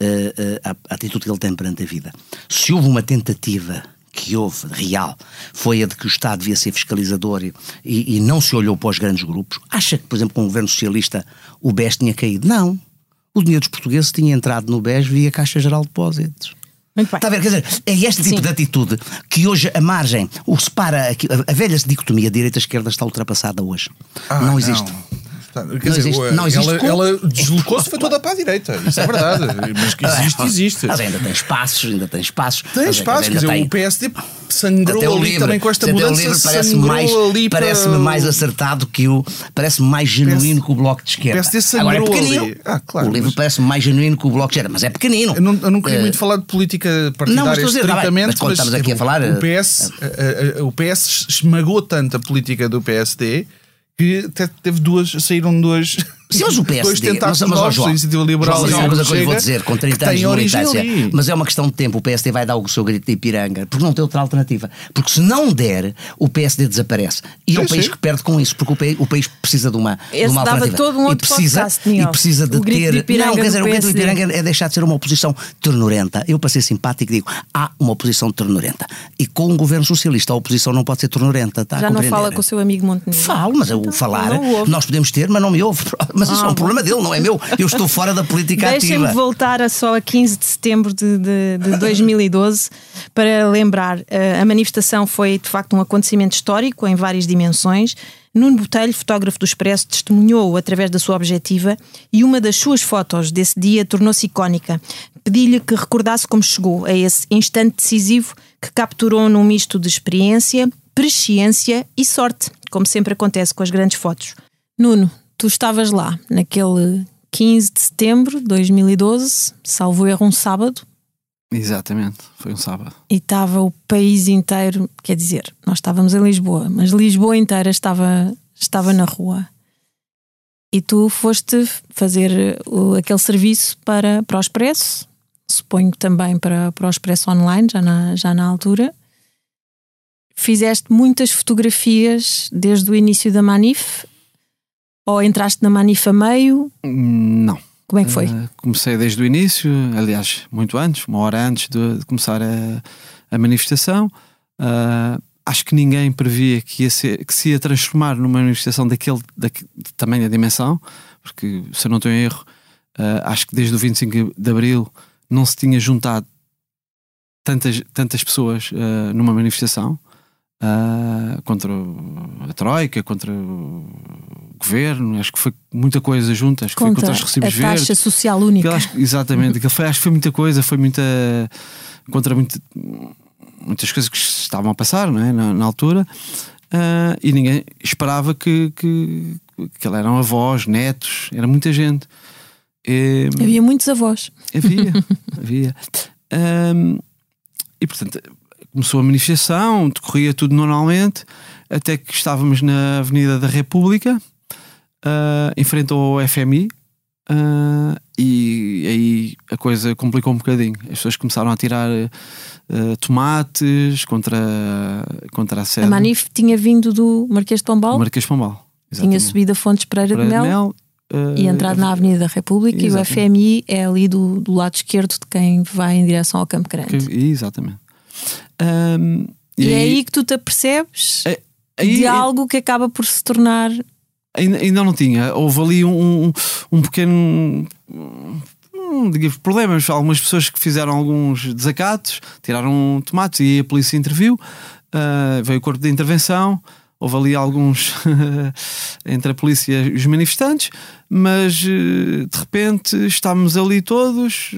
eh, eh, à atitude que ele tem perante a vida, se houve uma tentativa que houve, real, foi a de que o Estado devia ser fiscalizador e, e não se olhou para os grandes grupos, acha que, por exemplo, com o governo socialista o BES tinha caído? Não. O dinheiro dos portugueses tinha entrado no BES via Caixa Geral de Depósitos. Muito bem. Está a ver? Quer dizer, é este tipo Sim. de atitude que hoje a margem, o separa, a, a velha dicotomia direita-esquerda está ultrapassada hoje. Ah, não existe. Está- Quer Não dizer, existe- o- não existe ela, ela deslocou-se foi toda para a direita. Isso é verdade. Mas que existe, existe. Mas ainda tem espaços, ainda tem espaços. Tem Mas espaço, quer dizer, tem- o PSD sangrou até o ali livre, também com esta o mudança. livre parece mais, ali para- parece-me mais acertado que o parece-me mais genuíno que o bloco de esquerda. PSD sangrou Agora é pequenino. ali. Ah, claro, o livro mas- parece-me mais genuíno que o bloco de esquerda, mas é pequenino. Eu não, eu não queria Eh, muito falar de política Não, partidária mas dizer, tá estritamente, mas quando estamos aqui a falar, o PS, eh, eh, o PS esmagou tanto a política do PSD que até teve duas, saíram duas. Sim, mas o dois PSD, mas, tentáculos mas, ó, João, Iniciativa Liberal João, mas e é uma coisa que eu lhe vou dizer, com 30 que anos de militância, ali. mas é uma questão de tempo. O PSD vai dar o seu grito de Ipiranga, porque não tem outra alternativa. Porque se não der, o PSD desaparece. E é Sim, o país sim. que perde com isso, porque o país, o país precisa de uma, de Esse uma dava alternativa. todo um outro e precisa, podcast, e precisa de ter. de não, quer dizer, o grito de. Ipiranga é deixar de ser uma oposição ternurenta. Eu, para ser simpático, digo: há uma oposição ternurenta. E com um governo socialista, a oposição não pode ser ternurenta. Está a Já não fala com o seu amigo Montenegro. Falo, mas eu Então, falar, o ouve. nós podemos ter, mas não me ouve. Mas isso é um problema dele, não é meu. Eu estou fora da política Deixem-me ativa. voltar a só a 15 de setembro de, de, de 2012 para lembrar. eh, A manifestação foi de facto um acontecimento histórico em várias dimensões. Nuno Botelho, fotógrafo do Expresso, testemunhou através da sua objetiva e uma das suas fotos desse dia tornou-se icónica. Pedi-lhe que recordasse como chegou a esse instante decisivo que capturou num misto de experiência, presciência e sorte, como sempre acontece com as grandes fotos. Nuno, tu estavas lá naquele 15 de setembro de 2012, salvo erro, um sábado, Exatamente, foi um sábado. e estava o país inteiro, quer dizer, nós estávamos em Lisboa, mas Lisboa inteira estava, estava na rua. E tu foste fazer o- aquele serviço para, para o Expresso, suponho que também para, para o Expresso Online, já na, já na altura. Fizeste muitas fotografias desde o início da Manif, ou entraste na Manif a meio, Hum, Não. como é que foi? Uh, comecei desde o início, aliás, muito antes, uma hora antes de, de começar a, a manifestação. Uh, acho que ninguém previa que, ia ser, que se ia transformar numa manifestação daquele, daque- de tamanha dimensão, porque, se eu não tenho erro, uh, acho que desde o 25 de Abril não se tinha juntado tantas, tantas pessoas numa manifestação. Uh, contra a Troika, contra o governo, acho que foi muita coisa junta, acho que foi Contra contra os recibos a taxa verdes. social única. Aquilo acho exatamente, aquilo foi, acho que foi muita coisa, foi muita. contra muita- muitas coisas que estavam a passar não é? na, na altura Ah, e ninguém esperava que, que, que eles eram avós, netos, era muita gente. E, Havia muitos avós. Havia, havia. Ahm, e portanto, começou a manifestação, decorria tudo normalmente, até que estávamos na Avenida da República, ah, em frente ao FMI, ah, e aí a coisa complicou um bocadinho. As pessoas começaram a tirar ah, tomates contra, contra a sede. A Manif tinha vindo do Marquês de Pombal, do Marquês de Pombal. tinha exatamente. subido a Fontes Pereira de Pereira de Mel, Mel, ah, e entrado na Avenida da República e o Exatamente. FMI é ali do, do lado esquerdo de quem vai em direção ao Campo Grande. que- exatamente. Ahm, E, é aí que tu te apercebes É, aí- de algo que acaba por se tornar ainda, ainda não tinha. Houve ali um, um, um pequeno. Não digo problemas, algumas pessoas que fizeram alguns desacatos, tiraram tomates e aí a polícia interviu, ah, veio o corpo de intervenção, houve ali alguns entre a polícia e os manifestantes, mas eh, de repente estávamos ali todos,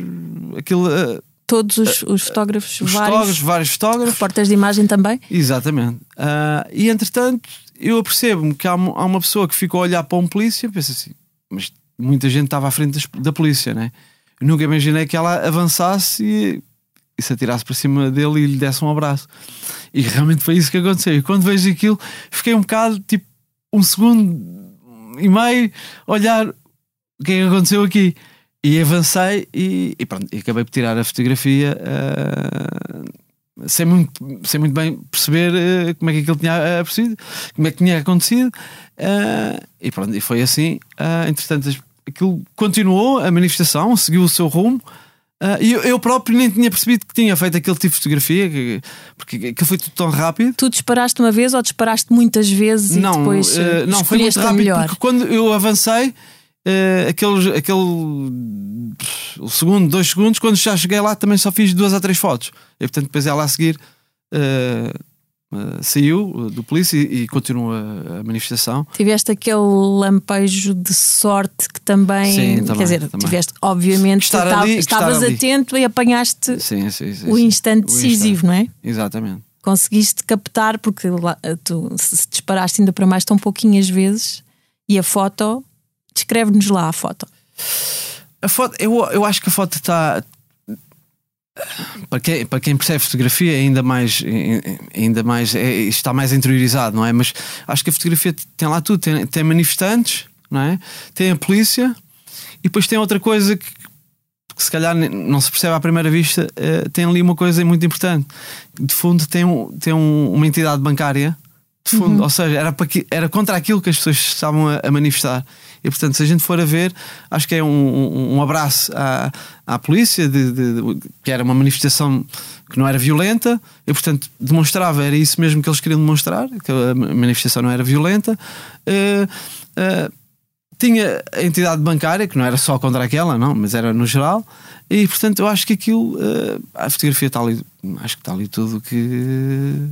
aquilo, ah, todos os, os fotógrafos, os vários fotógrafos, vários fotógrafos, de imagem também. Exatamente. Ah, e entretanto, eu apercebo-me que há, uma- há uma pessoa que ficou a olhar para um polícia e penso assim, mas muita gente estava à frente das- da polícia, né? Eu nunca imaginei que ela avançasse e, e se atirasse para cima dele e lhe desse um abraço. E realmente foi isso que aconteceu. E quando vejo aquilo, fiquei um bocado, tipo, um segundo e meio, a olhar o que é que aconteceu aqui. E avancei e, e pronto, e acabei por tirar a fotografia ah, sem, muito, sem muito bem perceber ah, como é que aquilo tinha acontecido, como é que tinha acontecido. ah, e pronto, e foi assim. Ah, entretanto, aquilo continuou, a manifestação seguiu o seu rumo. ah, e eu, eu próprio nem tinha percebido que tinha feito aquele tipo de fotografia, que- porque aquilo foi tudo tão rápido. Tu disparaste uma vez ou disparaste muitas vezes Não, e depois não foi muito rápido melhor? porque quando eu avancei, eh, aquele, aquele segundo, dois segundos, quando já cheguei lá também só fiz duas ou três fotos. E portanto depois ela a seguir eh, eh, saiu do polícia e, e continua a, manifestação. Tiveste aquele lampejo de sorte que também, Sim, quer também, dizer, também. tiveste, obviamente, Estar esta- ali, estavas atento e apanhaste Sim, sim, o instante O decisivo, não é? Exatamente. Conseguiste captar, porque tu se disparaste ainda para mais tão pouquinhas vezes e a foto, descreve-nos lá a foto. A foto, eu, eu acho que a foto está. Para quem, para quem percebe fotografia, ainda mais, ainda mais é, está mais interiorizado, não é? Mas acho que a fotografia tem lá tudo: tem, tem manifestantes, não é? Tem a polícia e depois tem outra coisa que, que se calhar não se percebe à primeira vista. eh, tem ali uma coisa muito importante: de fundo, tem, um, tem um- uma entidade bancária. De fundo, ou seja, era, para que- era contra aquilo que as pessoas estavam a, a manifestar. E portanto, se a gente for a ver, acho que é um, um- um abraço à, à polícia, de, de- de- que era uma manifestação que não era violenta, e portanto demonstrava, era isso mesmo que eles queriam demonstrar, que a manifestação não era violenta. Eh, eh, tinha a entidade bancária, que não era só contra aquela, não, mas era no geral, e portanto eu acho que aquilo, uh, a fotografia está ali, acho que está ali tudo que.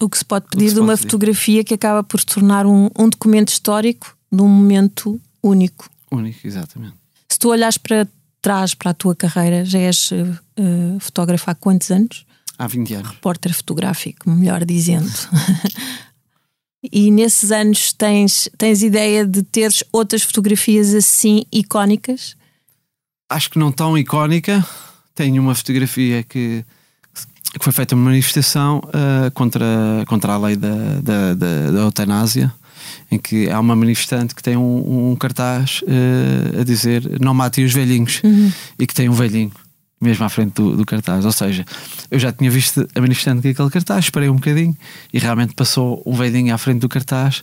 O que se pode pedir se de uma pedir. fotografia que acaba por se tornar um, um documento histórico de um momento único. Único, exatamente. Se tu olhas para trás para a tua carreira, já és uh, fotógrafo há quantos anos? Há 20 anos. Repórter fotográfico, melhor dizendo. e nesses anos tens, tens ideia de teres outras fotografias assim icónicas? Acho que não tão icónica. Tenho uma fotografia que, que foi feita uma manifestação uh, contra, contra a lei da, da, da, da eutanásia em que há uma manifestante que tem um, um cartaz uh, a dizer não matem os velhinhos uhum. e que tem um velhinho mesmo à frente do, do, cartaz. Ou seja, eu já tinha visto a manifestante com aquele cartaz, esperei um bocadinho e realmente passou um velhinho à frente do cartaz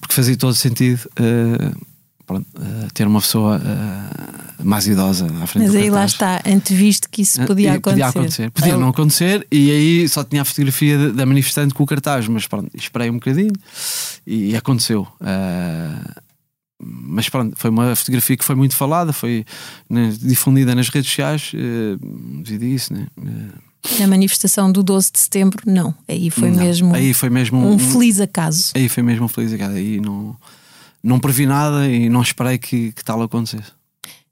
porque fazia todo sentido. Uh, pronto, uh, ter uma pessoa uh, mais idosa à frente Mas aí lá está, antevisto que isso podia acontecer. Podia acontecer, podia não acontecer, e aí só tinha a fotografia da manifestante com o cartaz, mas pronto, esperei um bocadinho e, aconteceu. Uh, mas pronto, foi uma fotografia que foi muito falada, foi né, difundida nas redes sociais, uh, vi disso, né? Na manifestação do 12 de setembro, não. Aí foi, não, mesmo, aí foi mesmo um, um, feliz acaso. Aí foi mesmo um feliz acaso. Aí não, não previ nada e não esperei que, que tal acontecesse.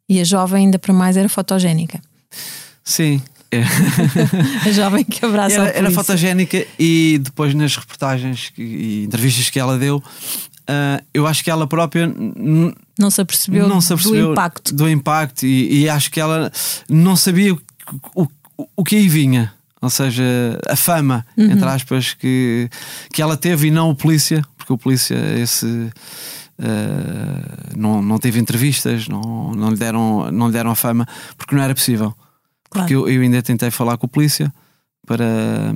E a jovem, ainda para mais, era fotogénica. Sim. É. a jovem que abraça era, era fotogénica e depois nas reportagens e entrevistas que ela deu, uh, eu acho que ela própria não se apercebeu, não se apercebeu do impacto. Do impacto e, e acho que ela não sabia o, o, o que aí vinha. Ou seja, a fama, uhum. entre aspas, que, que ela teve e não o polícia, porque o polícia, esse Uh, não, não teve entrevistas, não, não, lhe deram, não lhe deram a fama, porque não era possível. Claro. Porque eu, eu, ainda tentei falar com a polícia para.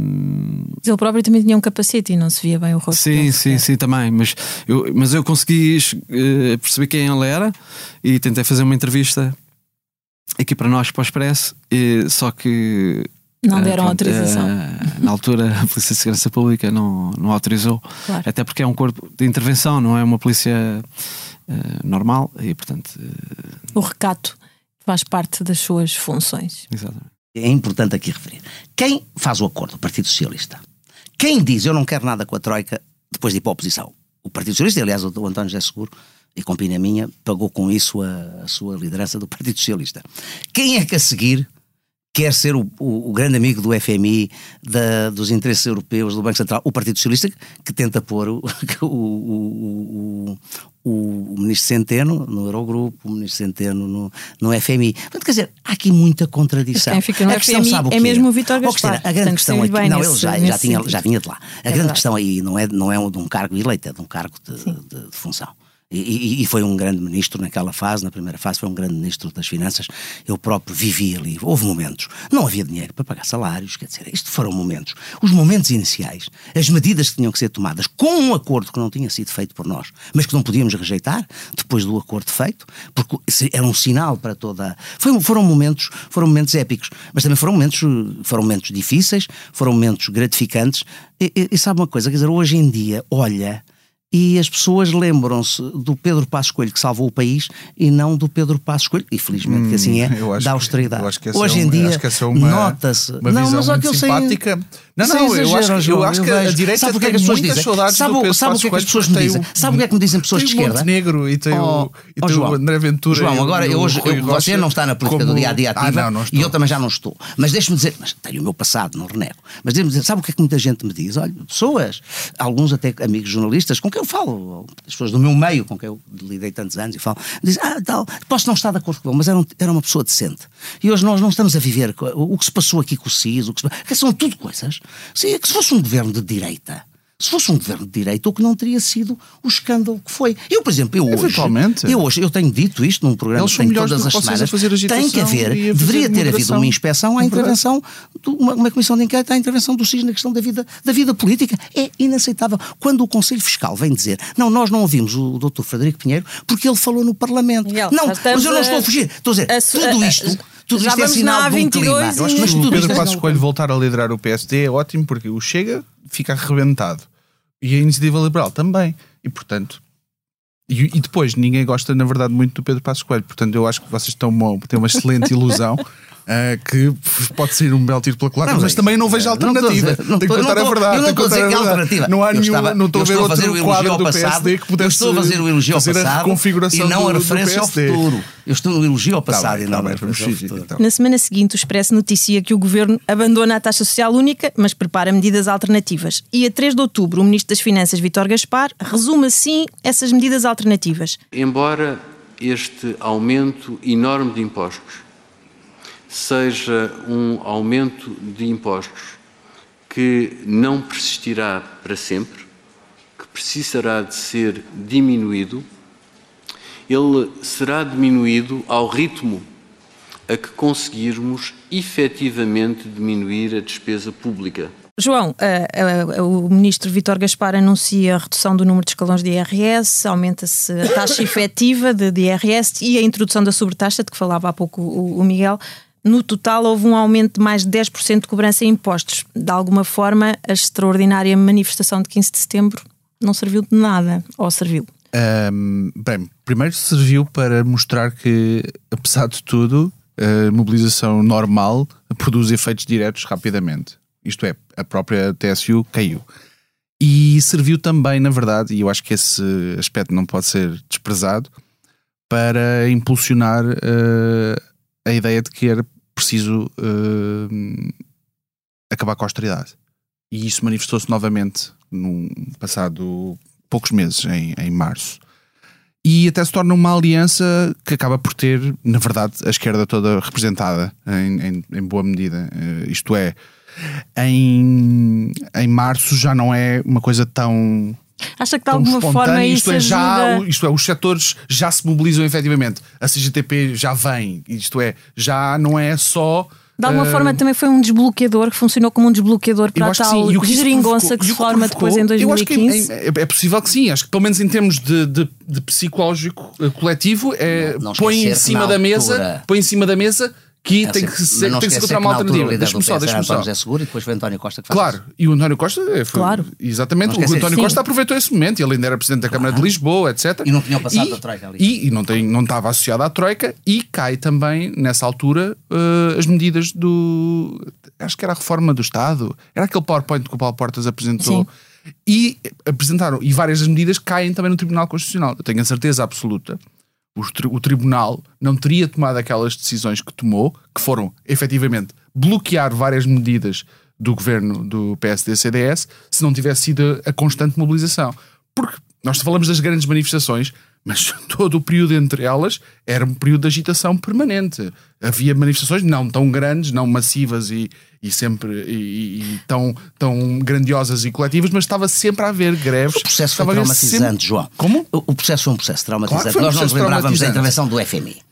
Mas ele próprio também tinha um capacete e não se via bem o rosto. Sim, dele, sim, sim, também. Mas eu, mas eu consegui uh, perceber quem ele era e tentei fazer uma entrevista aqui para nós, para o Expresso, e, só que não ah, deram uh, autorização. Uh, na altura, a Polícia de Segurança Pública não, não autorizou, claro. até porque é um corpo de intervenção, não é uma polícia uh, normal e, portanto. O recato faz parte das suas funções. Exatamente. É importante aqui referir. Quem faz o acordo? O Partido Socialista. Quem diz eu não quero nada com a Troika depois de ir para a oposição? O Partido Socialista, aliás, o António José Seguro, e com pina minha, pagou com isso a, a sua liderança do Partido Socialista. Quem é que a seguir quer ser o, o, o, grande amigo do FMI, da, dos interesses europeus, do Banco Central, o Partido Socialista, que tenta pôr o, o, o, ministro Centeno no Eurogrupo, o ministro Centeno no, no FMI. Portanto, quer dizer, há aqui muita contradição. Quem fica no a FMI sabe o é mesmo o Vitor Gaspar. a grande questão aqui, não, ele já, já, tinha, já vinha de lá. A é grande verdade. questão aí não é, não é de um cargo eleito, é de um cargo de, de, de função. E, e, foi um grande ministro naquela fase, na primeira fase, foi um grande ministro das Finanças. Eu próprio vivi ali. Houve momentos, não havia dinheiro para pagar salários, quer dizer, isto foram momentos. Os momentos iniciais, as medidas que tinham que ser tomadas com um acordo que não tinha sido feito por nós, mas que não podíamos rejeitar depois do acordo feito, porque era um sinal para toda. Foi, foram momentos, foram momentos épicos, mas também foram momentos, foram momentos difíceis, foram momentos gratificantes. E, e, e sabe uma coisa, quer dizer, hoje em dia, olha e as pessoas lembram-se do Pedro Passos Coelho que salvou o país e não do Pedro Passos Coelho, e felizmente hum, que assim é, da austeridade. Hoje é em dia é nota-se. Não, mas olha que eu. Sei, não, não, eu acho, João, eu acho que a direita sabe tem que as pessoas dizem? saudades sabe, do Pedro sabe o que é que as pessoas me dizem? Sabe o que é que me dizem pessoas de esquerda? Tem o Montenegro e tem o, e tem o André Ventura. João, agora eu hoje, você não está na política do dia-a-dia ativa e eu também já não estou. Mas deixe-me dizer, mas tenho o meu passado, não renego. Mas deixe-me dizer, sabe o que é que muita gente me diz? Olha, pessoas, alguns até amigos jornalistas com quem eu falo, as pessoas do meu meio, com quem eu lidei tantos anos e falo, dizem, ah, tal, posso não estar de acordo com ele, mas era, um, era uma pessoa decente. E hoje nós não estamos a viver o, que se passou aqui com o CIS, o que, se, são tudo coisas. É que se fosse um governo de direita, se fosse um governo de direita, o que não teria sido o escândalo que foi. Eu, por exemplo, eu hoje, eu hoje, eu tenho dito isto num programa que tenho todas as semanas, tem que haver, deveria ter havido uma inspeção à é intervenção, de uma, uma, comissão de inquérito à intervenção do SIS na questão da vida, da vida política. É inaceitável. Quando o Conselho Fiscal vem dizer, não, nós não ouvimos o Dr. Frederico Pinheiro porque ele falou no Parlamento. Miguel, não, mas eu não estou a fugir. Estou a dizer, a, tudo isto... A, tudo isto é sinal de um clima. Eu acho que o Pedro Passos Coelho voltar a liderar o PSD é ótimo porque o Chega fica arrebentado e a iniciativa liberal também. E, portanto, E, e depois, ninguém gosta, na verdade, muito do Pedro Passos Coelho. Portanto, eu acho que vocês estão têm uma excelente ilusão. Uh, que pode ser um belo tiro pela culatra, mas, mas é também não vejo alternativa. Tem que contar a verdade. Eu não estou a dizer que alternativa. Não há nenhum, estava, não estou a ver outro quadro do PSD que pudesse estou a fazer o elogio ao passado e não a referência ao futuro. Eu estou no elogio ao passado tá bem, e não tá a referência ao futuro. Então. Na semana seguinte, o Expresso noticia que o Governo abandona a taxa social única, mas prepara medidas alternativas. E a 3 de outubro, o Ministro das Finanças, Vítor Gaspar, resume assim essas medidas alternativas. Embora este aumento enorme de impostos seja um aumento de impostos que não persistirá para sempre, que precisará de ser diminuído, ele será diminuído ao ritmo a que conseguirmos efetivamente diminuir a despesa pública. João, o ministro Vítor Gaspar anuncia a redução do número de escalões de IRS, aumenta-se a taxa efetiva de, IRS e a introdução da sobretaxa, de que falava há pouco o Miguel. No total, houve um aumento de mais de 10% de cobrança em impostos. De alguma forma, a extraordinária manifestação de 15 de setembro não serviu de nada, ou serviu? Um, bem, primeiro serviu para mostrar que, apesar de tudo, a mobilização normal produz efeitos diretos rapidamente. Isto é, a própria TSU caiu. E serviu também, na verdade, e eu acho que esse aspecto não pode ser desprezado, para impulsionar uh, a ideia de que era preciso uh, acabar com a austeridade. E isso manifestou-se novamente no passado poucos meses, em, em março. E até se torna uma aliança que acaba por ter, na verdade, a esquerda toda representada em, em, em boa medida. Uh, isto é, em, em março já não é uma coisa tão Acha que de alguma forma isto isso é, já, ajuda... isto é, os setores já se mobilizam efetivamente. A CGTP já vem, isto é, já não é só. De alguma uh... forma também foi um desbloqueador que funcionou como um desbloqueador para a tal geringonça que se forma depois em 2015. É, é, é, possível que sim, acho que pelo menos em termos de, de, de psicológico eh, coletivo, é, não, não põe em cima da mesa, põe em cima da mesa que é tem que ser, tem que se encontrar uma alternativa. Deixa-me só, deixa-me só. José Seguro e depois foi António Costa que faz Claro, isso. e o António Costa foi, claro. exatamente, o António Costa aproveitou esse momento, ele ainda era presidente da claro. Câmara de Lisboa, etc. E não tinha passado e, da Troika ali. E, e, não, tem, não estava associado à Troika e cai também, nessa altura, uh, as medidas do. Acho que era a reforma do Estado, era aquele PowerPoint que o Paulo Portas apresentou. Sim. E apresentaram, e várias das medidas caem também no Tribunal Constitucional. Eu tenho a certeza absoluta o, tribunal não teria tomado aquelas decisões que tomou, que foram efetivamente bloquear várias medidas do governo do PSD-CDS, se não tivesse sido a constante mobilização. Porque nós falamos das grandes manifestações, mas todo o período entre elas era um período de agitação permanente. Havia manifestações não tão grandes, não massivas e, e sempre e, e tão, tão grandiosas e coletivas, mas estava sempre a haver greves. O processo foi traumatizante, sempre... João. Como? O, o, processo foi um processo traumatizante. Claro um Nós não nos lembrávamos da intervenção do FMI.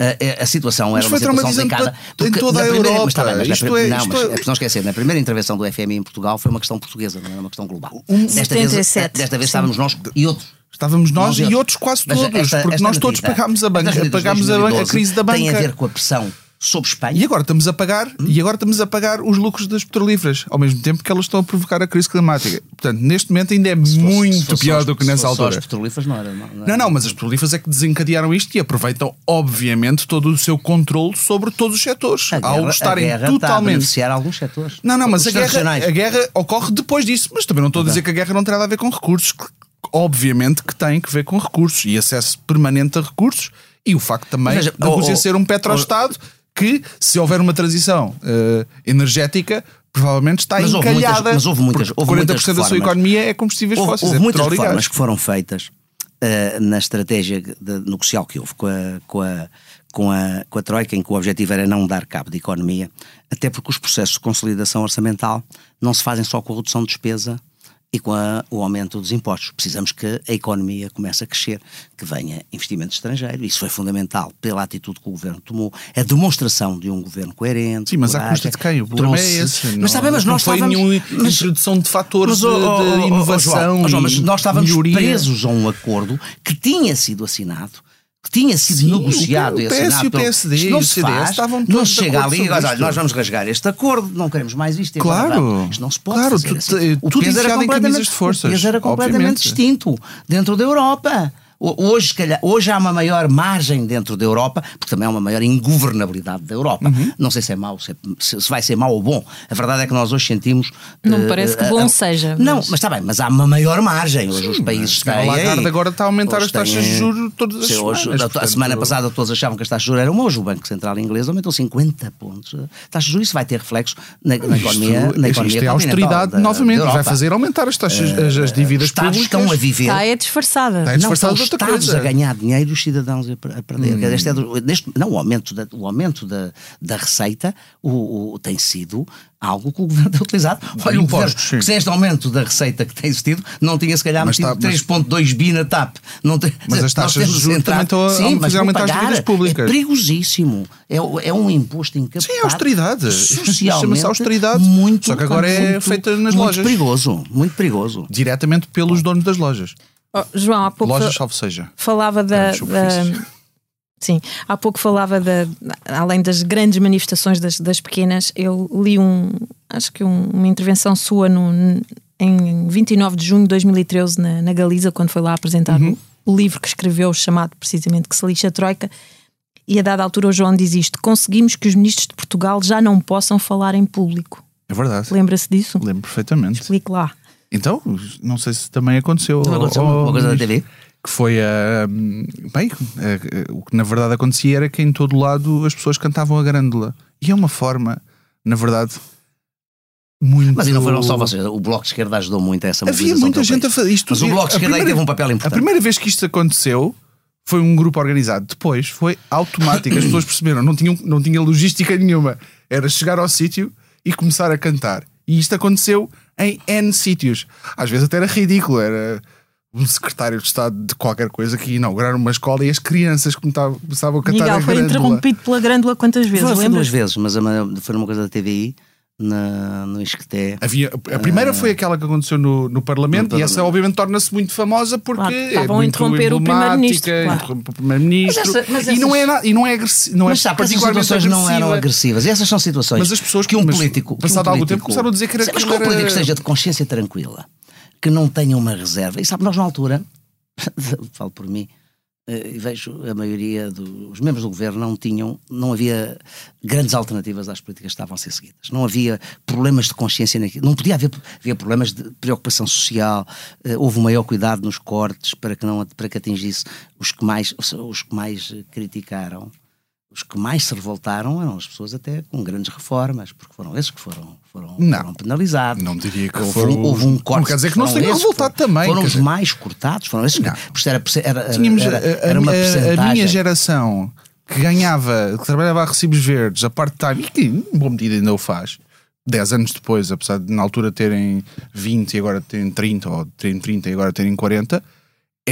A, a, situação era uma situação delicada. Em toda a Europa. Mas, tá bem, mas isto na, é, não, isto mas é... é não esquecer, na primeira intervenção do FMI em Portugal foi uma questão portuguesa, não era uma questão global. Um, desta, vez, desta vez estávamos nós e outros. Estávamos nós e outros quase todos, esta, porque esta nós todos pagámos a banca, pagámos a, a crise da banca. Tem a ver com a pressão sobre Espanha. E agora estamos a pagar, hum? e agora estamos a pagar os lucros das petrolíferas, ao mesmo tempo que elas estão a provocar a crise climática. Portanto, neste momento ainda é fosse, muito pior do que nessa altura. Só as petrolíferas não era, não, não, não, não, mas as petrolíferas é que desencadearam isto e aproveitam, obviamente, todo o seu controle sobre todos os setores. A ao guerra, estarem a guerra totalmente. Está a alguns setores. Não, não, mas a guerra, a guerra ocorre depois disso. Mas também não estou a dizer que a guerra não tem nada a ver com recursos obviamente que tem que ver com recursos e acesso permanente a recursos e o facto também Veja, da Rússia ser um petroestado oh, que, se houver uma transição uh, energética, provavelmente está mas encalhada. mas houve muitas, houve 40% muitas da sua economia é combustíveis houve, fósseis. Houve é muitas reformas que foram feitas uh, na estratégia de, negocial que houve com a, com, a, com, a, com a Troika, em que o objetivo era não dar cabo de economia, até porque os processos de consolidação orçamental não se fazem só com a redução de despesa e com a, o aumento dos impostos. Precisamos que a economia comece a crescer, que venha investimento estrangeiro. Isso foi fundamental pela atitude que o governo tomou. A demonstração de um governo coerente. Sim, mas à custa de quem? O problema é trouxe... esse. Não, mas está bem, mas não nós foi estávamos... nenhuma introdução de fatores mas, oh, oh, de, de, inovação. Oh, João, mas nós estávamos melhoria. presos a um acordo que tinha sido assinado que tinha sido Sim, negociado e assinado. O PS, o PSD isto não se faz, estavam não chega ali e olha, nós vamos rasgar este acordo, não queremos mais isto. Claro, isto não se pode claro, fazer tu, assim. O peso era completamente, de forças, o peso era completamente distinto dentro da Europa. Hoje, calhar, hoje há uma maior margem dentro da Europa, porque também há uma maior ingovernabilidade da Europa. Uhum. Não sei se é mau, se, é- se- vai ser mau ou bom. A verdade é que nós hoje sentimos. Não me eh, parece que eh, bom eh, seja, Não, mas- mas está bem, mas há uma maior margem. Hoje os países têm. Lagarde agora está a aumentar as taxas de juros todas as Sim, hoje, semanas, a- A portanto- semana passada todos achavam que as taxas de juros eram uma, hoje o Banco Central Inglês aumentou 50 pontos. A taxa de juros isso vai ter reflexos na, na economia. Isto, na isto economia é austeridade da- novamente, da vai fazer aumentar as taxas, as, as dívidas Estados públicas. estão a viver. Está é disfarçada. Está Não, disfarçado Estados a ganhar dinheiro e os cidadãos a per- a perder. Dizer, este é do- neste- não, o aumento, da, o aumento da, da receita o, o- tem sido algo que o governo tem utilizado. Olha, o governo, que sem este aumento da receita que tem existido, não tinha se calhar Mas metido está- mas- 3,2 bi na TAP. Não tem, Mas as taxas de juros também estão a- Sim, a mas aumentar as pagar. dívidas públicas. É perigosíssimo. É, é um imposto incapaz. Sim, é austeridade. Chama-se austeridade. Muito, Só que agora é muito- feita nas muito lojas. perigoso. Muito perigoso. Diretamente pelos donos das lojas. Oh, João, há pouco Lojas, salvo seja. falava da- Sim, há pouco falava da. Além das grandes manifestações das, das pequenas, eu li um. Acho que um- uma intervenção sua no, em 29 de junho de 2013 na, na Galiza, quando foi lá apresentar Uhum. o, o livro que escreveu, chamado precisamente Que se lixa a Troika. E a dada altura o João diz isto: conseguimos que os ministros de Portugal já não possam falar em público. É verdade. Lembra-se disso? Lembro perfeitamente. Explique lá. Então, não sei se também aconteceu. Não aconteceu ao- uma coisa da ao- TV? Que foi a. bem, eh, o que na verdade acontecia era que em todo lado as pessoas cantavam a grândola. E é uma forma, na verdade, muito. Mas e não foram só vocês. O Bloco de Esquerda ajudou muito a essa Havia muita gente a país. fazer isto. Mas o Bloco de a Esquerda aí primeira- teve um papel A importante. primeira vez que isto aconteceu foi um grupo organizado. Depois foi automático. As pessoas perceberam, não, tinham, não tinha logística nenhuma. Era chegar ao sítio e começar a cantar. E isto aconteceu em N sítios. Às vezes até era ridículo. Era um secretário de Estado de qualquer coisa que ia inaugurar uma escola e as crianças começavam a cantar Miguel a foi interrompido pela grândola quantas vezes? Foi, duas vezes, mas a ma- foi numa coisa da TVI, na, no Isqueté. Havia, a primeira foi aquela que aconteceu no, no Parlamento No e essa Parlamento. obviamente torna-se muito famosa porque Claro, é muito interromper o Primeiro-Ministro, claro. o Primeiro-Ministro Mas essa- mas e, não essas- é, e não é, agressi- não é Mas sabe essas situações não eram agressiva. agressivas. E essas são situações Mas as pessoas que um mas político. que um passado algum tempo, começaram a dizer que era Mas que um político esteja de consciência tranquila, que não tenha uma reserva. E sabe, nós na altura, falo por mim, e vejo a maioria dos membros do governo não tinham, não havia grandes alternativas às políticas que estavam a ser seguidas. Não havia problemas de consciência naquilo. Não podia haver havia problemas de preocupação social. eh, Houve maior cuidado nos cortes para que não para que atingisse os que mais os que mais eh, criticaram. Os que mais se revoltaram eram as pessoas até com grandes reformas, porque foram esses que foram, foram, Não. foram penalizados. Não diria que houve, foram um, houve um corte. Não quer dizer que não se tenham esses revoltado foram- também, Foram os dizer- mais cortados, foram esses. Não. Era, era, Tínhamos era, era uma a- a minha geração que ganhava, que trabalhava a recibos verdes, a part-time, e que em boa medida ainda o faz, 10 anos depois, apesar de na altura terem 20 e agora terem 30, ou terem 30 e agora terem 40,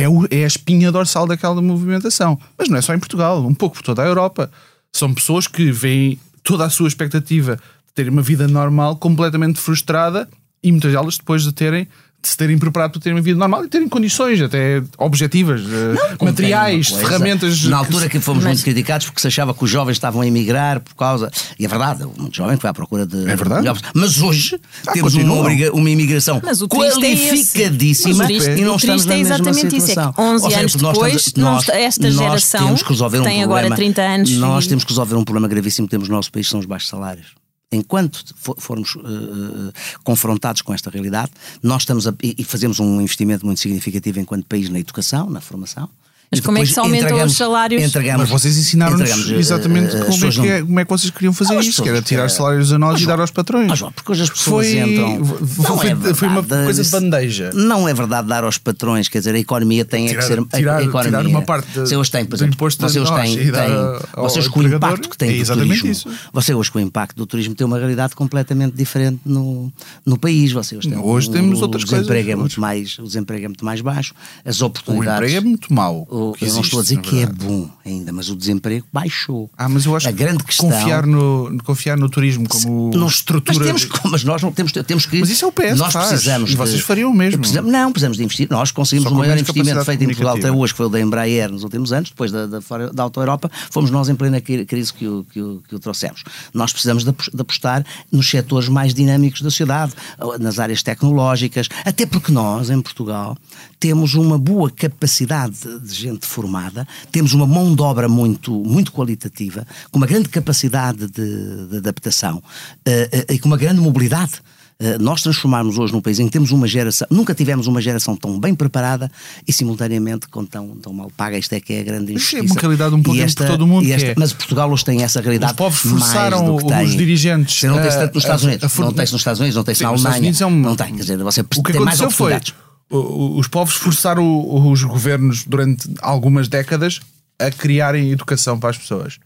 é, o- é a espinha dorsal daquela movimentação. Mas não é só em Portugal, um pouco por toda a Europa. São pessoas que veem toda a sua expectativa de terem uma vida normal completamente frustrada e muitas delas depois de terem de se terem preparado para terem uma vida normal e terem condições até objetivas, eh, Como materiais, ferramentas. Na altura que fomos muito criticados porque se achava que os jovens estavam a emigrar por causa. E é verdade, houve muito jovem foi à procura de. É verdade. Mas hoje Ah, temos uma, uma imigração Mas é qualificadíssima Mas o triste- e não o estamos na é mesma exatamente isso, é que situação. 11 Ou seja, anos nós depois, não está- esta nós geração temos que resolver um tem agora problema. 30 anos Nós e- temos que resolver um problema gravíssimo que temos no nosso país, são os baixos salários. Enquanto for- formos eh, confrontados com esta realidade, nós estamos a, e fazemos um investimento muito significativo enquanto país na educação, na formação. Mas como é que se aumentam os salários? Entregamos, Mas vocês ensinaram-nos eh, exatamente as como, é que é, como é que vocês queriam fazer as isso, que era tirar eh, salários a nós mas, e dar aos patrões. mas, João, porque hoje as pessoas Foi- entram. foi- foi- foi uma coisa de bandeja. Não é verdade dar aos patrões, quer dizer, a economia tem é Tirar- que ser. a- tirar- a economia, tirar uma parte de- Você hoje tem, por exemplo, imposto a você hoje nós tem, dar tem- ao vocês com o impacto que tem é do exatamente turismo. isso. Você hoje com o impacto do turismo tem uma realidade completamente diferente no, no país. Você hoje, tem Hoje um- temos o outras coisas. É muito mais, o desemprego é muito mais baixo, as O oportunidades. emprego é muito mau. O- que eu não existe, estou a dizer que é bom ainda, mas o desemprego baixou. Ah, mas eu acho a que grande questão. confiar no, confiar no turismo como Não- estrutura. Mas, temos, que- mas nós não temos, temos que. Mas isso é o PS Nós que faz, precisamos. e vocês de- fariam o mesmo. precisamos- não, precisamos de investir. Nós conseguimos o maior investimento feito em Portugal até hoje, que foi o da Embraer nos últimos anos, depois da, da, da Auto Europa, fomos nós em plena cri- crise que o, que o, que o trouxemos. Nós precisamos de de apostar nos setores mais dinâmicos da sociedade, nas áreas tecnológicas, até porque nós, em Portugal, temos uma boa capacidade de gente formada, temos uma mão de obra muito, muito qualitativa, com uma grande capacidade de, de adaptação eh, eh, e com uma grande mobilidade. Eh, nós transformarmos hoje num país em que temos uma geração, nunca tivemos uma geração tão bem preparada e simultaneamente com tão, tão mal paga. Isto é que é a grande Mas é injustiça. uma realidade um pouco E por todo o mundo, esta- é- Mas Portugal hoje tem essa realidade. Os povos mais forçaram do que os tem. dirigentes Você não tem tanto nos Estados Unidos. a Não tem-se nos Estados Unidos, não tem-se Sim, na Estados Alemanha. É um- Não tem. Quer dizer, você O que tem mais foi oportunidades. o- os povos forçaram os governos durante algumas décadas a criarem educação para as pessoas.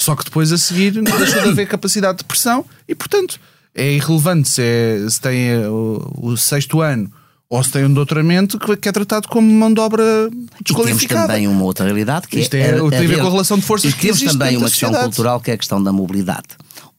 Só que depois a seguir não deixou de haver capacidade de pressão e, portanto, é irrelevante se, é- se tem eh, o, o sexto ano ou se tem um doutoramento que, é tratado como mão de obra E temos desqualificada. também um uma outra realidade que Isto é, é- tem a ver real- com a relação de forças e que temos também uma questão cultural que é a questão da mobilidade.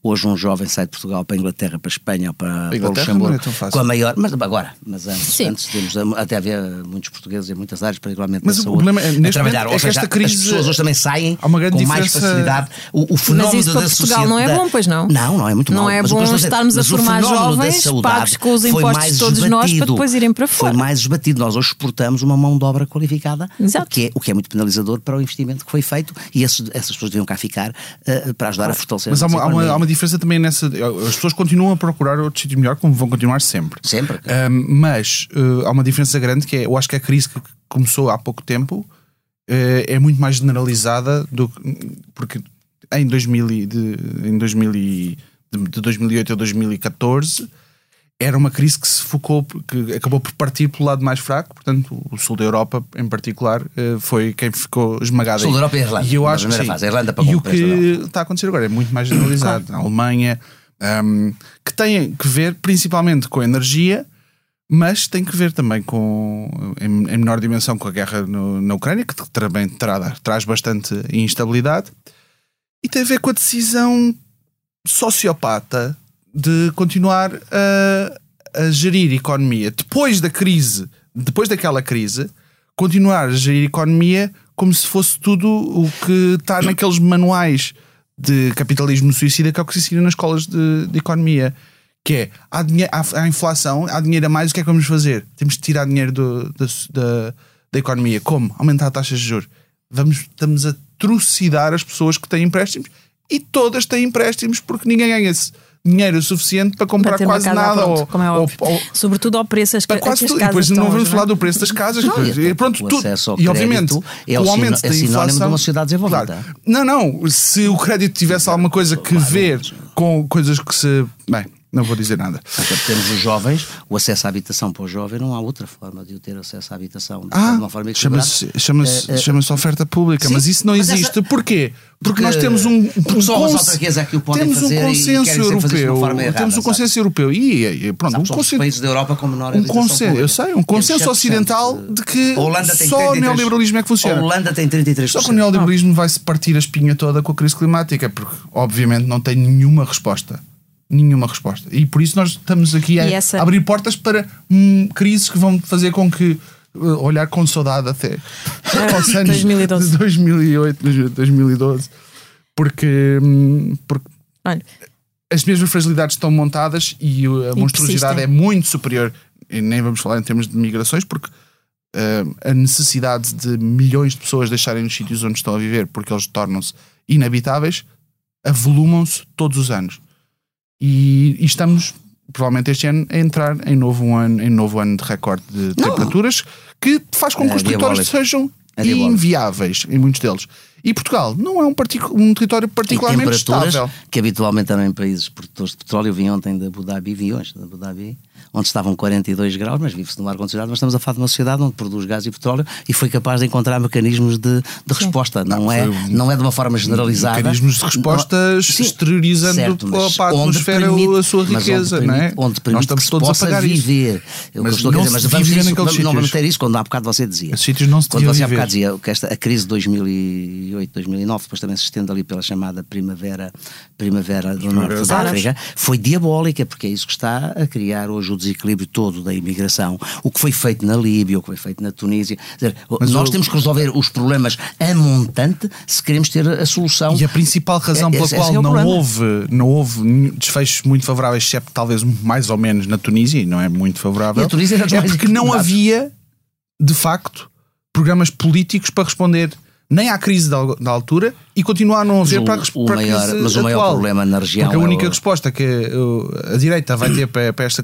Hoje um jovem sai de Portugal para a Inglaterra, para a Espanha ou para, para o Luxemburgo não é tão fácil. com a maior. Mas agora, mas antes, Sim. antes temos até havia muitos portugueses em muitas áreas, particularmente Mas na o saúde, problema é, a trabalhar. é Ou que seja, esta crise- as pessoas hoje também saem com mais diferença- facilidade. O, o fenómeno isso para da Portugal não é bom, pois não? Não, não é muito Não mau. é Mas bom dizer- estarmos a mas formar jovens, pagos com os foi impostos mais de todos nós, para esbatido. depois irem para Foi fora. mais esbatido. Nós hoje exportamos uma mão de obra qualificada, o que, é, o que é muito penalizador para o investimento que foi feito e esses- essas pessoas deviam cá ficar eh, para ajudar a fortalecer Mas a há uma, há uma diferença também nessa. As pessoas continuam a procurar outro sítio melhor, como vão continuar sempre. Sempre. Ahm, mas eh, há uma diferença grande que é, eu acho que a crise que começou há pouco tempo eh, é muito mais generalizada do que. Porque em, 2000, e de, em 2000 e- de, de 2008 a 2014 era uma crise que se focou, que acabou por partir pelo lado mais fraco, portanto, o sul da Europa, em particular, eh, foi quem ficou esmagado. Sul da. Europa e a Irlanda, E eu acho que fase. Irlanda pagou E o que está a acontecer agora é muito mais generalizado. A Alemanha, hum, que tem que ver principalmente com a energia, mas tem que ver também com, em, em menor dimensão, com a guerra no- na Ucrânia, que também tra- traz bastante instabilidade, e tem a ver com a decisão sociopata de continuar a, a gerir economia depois da crise, depois daquela crise, continuar a gerir economia como se fosse tudo o que está naqueles manuais de capitalismo suicida que é o que se ensina nas escolas de, de economia. Que é, há, há, inflação, há dinheiro a mais, o que é que vamos fazer? Temos de tirar dinheiro do- da, da, economia. Como? Aumentar a taxa de juros. Vamos, estamos a trucidar as pessoas que têm empréstimos e todas têm empréstimos porque ninguém ganha esse dinheiro suficiente para comprar Para quase nada. pronto, ou- é ou- ou- Sobretudo ao preço as, para quase tudo. E depois não vamos hoje, falar é? do preço das casas. Não, depois- e pronto, o tudo. E obviamente, é o o aumento sino- da é sinónimo de inflação. uma sociedade desenvolvida. Claro. Não, não. Se o crédito tivesse alguma coisa que ver com coisas que se. Bem, não vou dizer nada. Até porque temos os jovens, o acesso à habitação para o jovem não há outra forma de o ter acesso à habitação de Ah, uma forma equilibrada. chama-se chama-se- Eh, eh, chama-se oferta pública, sim, mas isso não mas existe. essa- Porquê? Porque, Porque- nós temos um, um só as cons- autarquias é que o podem temos um fazer e consenso europeu. errada, temos um sabe? consenso europeu e, e pronto, Sabe, um consenso. países da Europa com menor Um consenso, pública. eu sei, um consenso 7% ocidental de que só o 33%. neoliberalismo é que funciona. A Holanda tem 33%. Só que o neoliberalismo vai se partir a espinha toda com a crise climática, porque obviamente não tem nenhuma resposta. Nenhuma resposta. E por isso nós estamos aqui a E essa- abrir portas para hum, crises que vão fazer com que uh, olhar com saudade até aos anos 2012. de 2008, 2012, porque, hum, porque Olha, as mesmas fragilidades estão montadas e uh, a monstruosidade persistem. é muito superior. E nem vamos falar em termos de migrações, porque uh, a necessidade de milhões de pessoas deixarem os sítios onde estão a viver porque eles tornam-se inabitáveis avolumam-se todos os anos. E, e estamos, provavelmente este ano, a entrar em novo ano, em novo ano de recorde de Não. temperaturas que faz com que É os territórios diabólico. sejam É inviáveis em muitos deles. E Portugal não é um, um território particularmente estável. que habitualmente também países produtores de petróleo, eu vim ontem da Abu Dhabi, vim hoje da Abu Dhabi, onde estavam 42 graus, mas vive-se no ar-condicionado, mas estamos a falar de uma sociedade onde produz gás e petróleo e foi capaz de encontrar mecanismos de, de resposta. Não, não, é, não é de uma forma generalizada. Mecanismos de resposta exteriorizando certo, para a atmosfera permite, a sua riqueza, onde não é? Onde permite Nós estamos todos a pagar viver. Eu mas estou não a dizer, mas vamos, isso, vamos, não vamos ter isso quando há bocado você dizia. Os sítios não se Quando você há bocado dizia que esta, a crise de 2008, 2009, depois também se estende ali pela chamada primavera, primavera do Norte da África, foi diabólica, porque é isso que está a criar hoje o desequilíbrio todo da imigração. O que foi feito na Líbia, o que foi feito na Tunísia. Dizer, nós temos que resolver os problemas a montante se queremos ter a solução. E a principal razão pela qual é não, houve, não houve desfechos muito favoráveis, exceto talvez mais ou menos na Tunísia, e não é muito favorável, é porque não havia, de facto, programas políticos para responder nem à crise da, da altura e continuar a não haver para, o maior, a crise Mas o maior atual. problema na região Porque a única é o... resposta que a direita vai ter para, para esta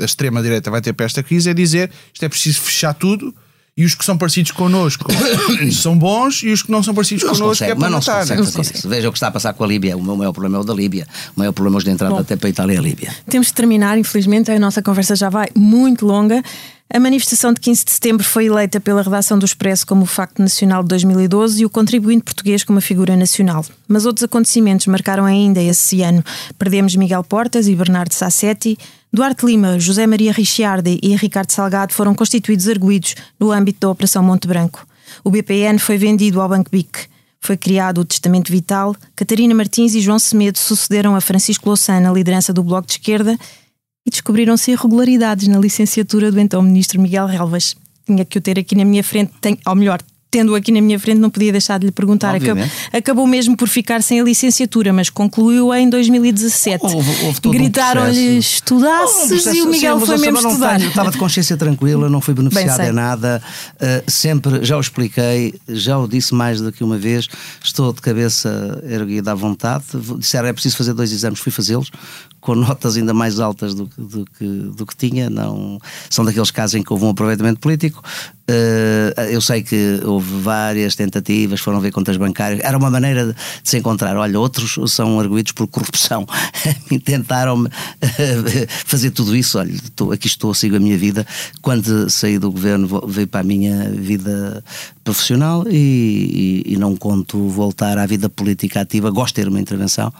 a extrema direita vai ter para esta crise é dizer isto é preciso fechar tudo e os que são parecidos connosco são bons e os que não são parecidos não connosco consegue, é para mas matar. Não se consegue Veja o que está a passar com a Líbia. O meu maior problema é o da Líbia. O maior problema hoje de entrada Bom, até para a Itália é a Líbia. Temos de terminar, infelizmente, a nossa conversa já vai muito longa. A manifestação de 15 de setembro foi eleita pela redação do Expresso como o facto nacional de 2012 e o contribuinte português como a figura nacional. Mas outros acontecimentos marcaram ainda esse ano. Perdemos Miguel Portas e Bernardo Sassetti. Duarte Lima, José Maria Ricciardi e Ricardo Salgado foram constituídos arguídos no âmbito da Operação Monte Branco. O BPN foi vendido ao Banco BIC. Foi criado o Testamento Vital. Catarina Martins e João Semedo sucederam a Francisco Louçã na liderança do Bloco de Esquerda e descobriram-se irregularidades na licenciatura do então ministro Miguel Relvas. Tinha que o ter aqui na minha frente, tem, ou melhor, tendo aqui na minha frente, não podia deixar de lhe perguntar. Acabou, acabou, mesmo por ficar sem a licenciatura, mas concluiu em 2017. Gritaram-lhe estudasses e o Miguel sim, foi mesmo estudar. Tenho, estava de consciência tranquila, não fui beneficiado em nada. Uh, sempre, já o expliquei, já o disse mais do que uma vez, estou de cabeça erguida à vontade. Disseram é preciso fazer dois exames, fui fazê-los com notas ainda mais altas do, do, que, do que tinha. Não, são daqueles casos em que houve um aproveitamento político. Uh, eu sei que houve várias tentativas, foram ver contas bancárias. Era uma maneira de, se encontrar. Olha, outros são arguídos por corrupção. Tentaram-me uh, fazer tudo isso. Olha, estou, aqui estou, sigo a minha vida. Quando saí do governo, veio para a minha vida profissional e, e, e não conto voltar à vida política ativa. Gosto de ter uma intervenção.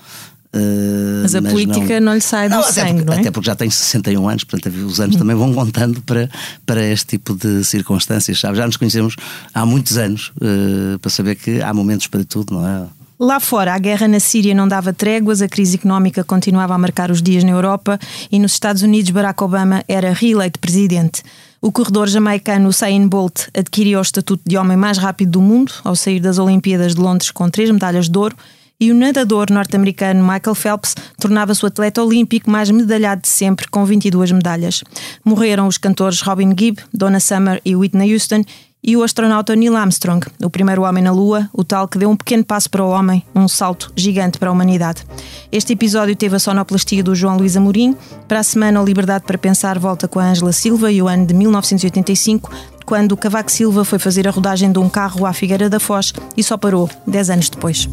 Uh, mas a mas política não, não, lhe sai do não, sangue, até porque, não é? Até porque já tenho 61 anos, portanto os anos também vão contando para, para este tipo de circunstâncias, sabe? Já nos conhecemos há muitos anos uh, para saber que há momentos para tudo, não é? Lá fora, a guerra na Síria não dava tréguas, a crise económica continuava a marcar os dias na Europa e nos Estados Unidos Barack Obama era reeleito presidente. O corredor jamaicano Usain Bolt adquiriu o estatuto de homem mais rápido do mundo ao sair das Olimpíadas de Londres com três medalhas de ouro e o nadador norte-americano Michael Phelps tornava-se o atleta olímpico mais medalhado de sempre, com 22 medalhas. Morreram os cantores Robin Gibb, Donna Summer e Whitney Houston e o astronauta Neil Armstrong, o primeiro homem na Lua, o tal que deu um pequeno passo para o homem, um salto gigante para a humanidade. Este episódio teve a sonoplastia do João Luís Amorim. Para a semana, o Liberdade para Pensar volta com a Ângela Silva e o ano de 1985, quando Cavaco Silva foi fazer a rodagem de um carro à Figueira da Foz e só parou 10 anos depois.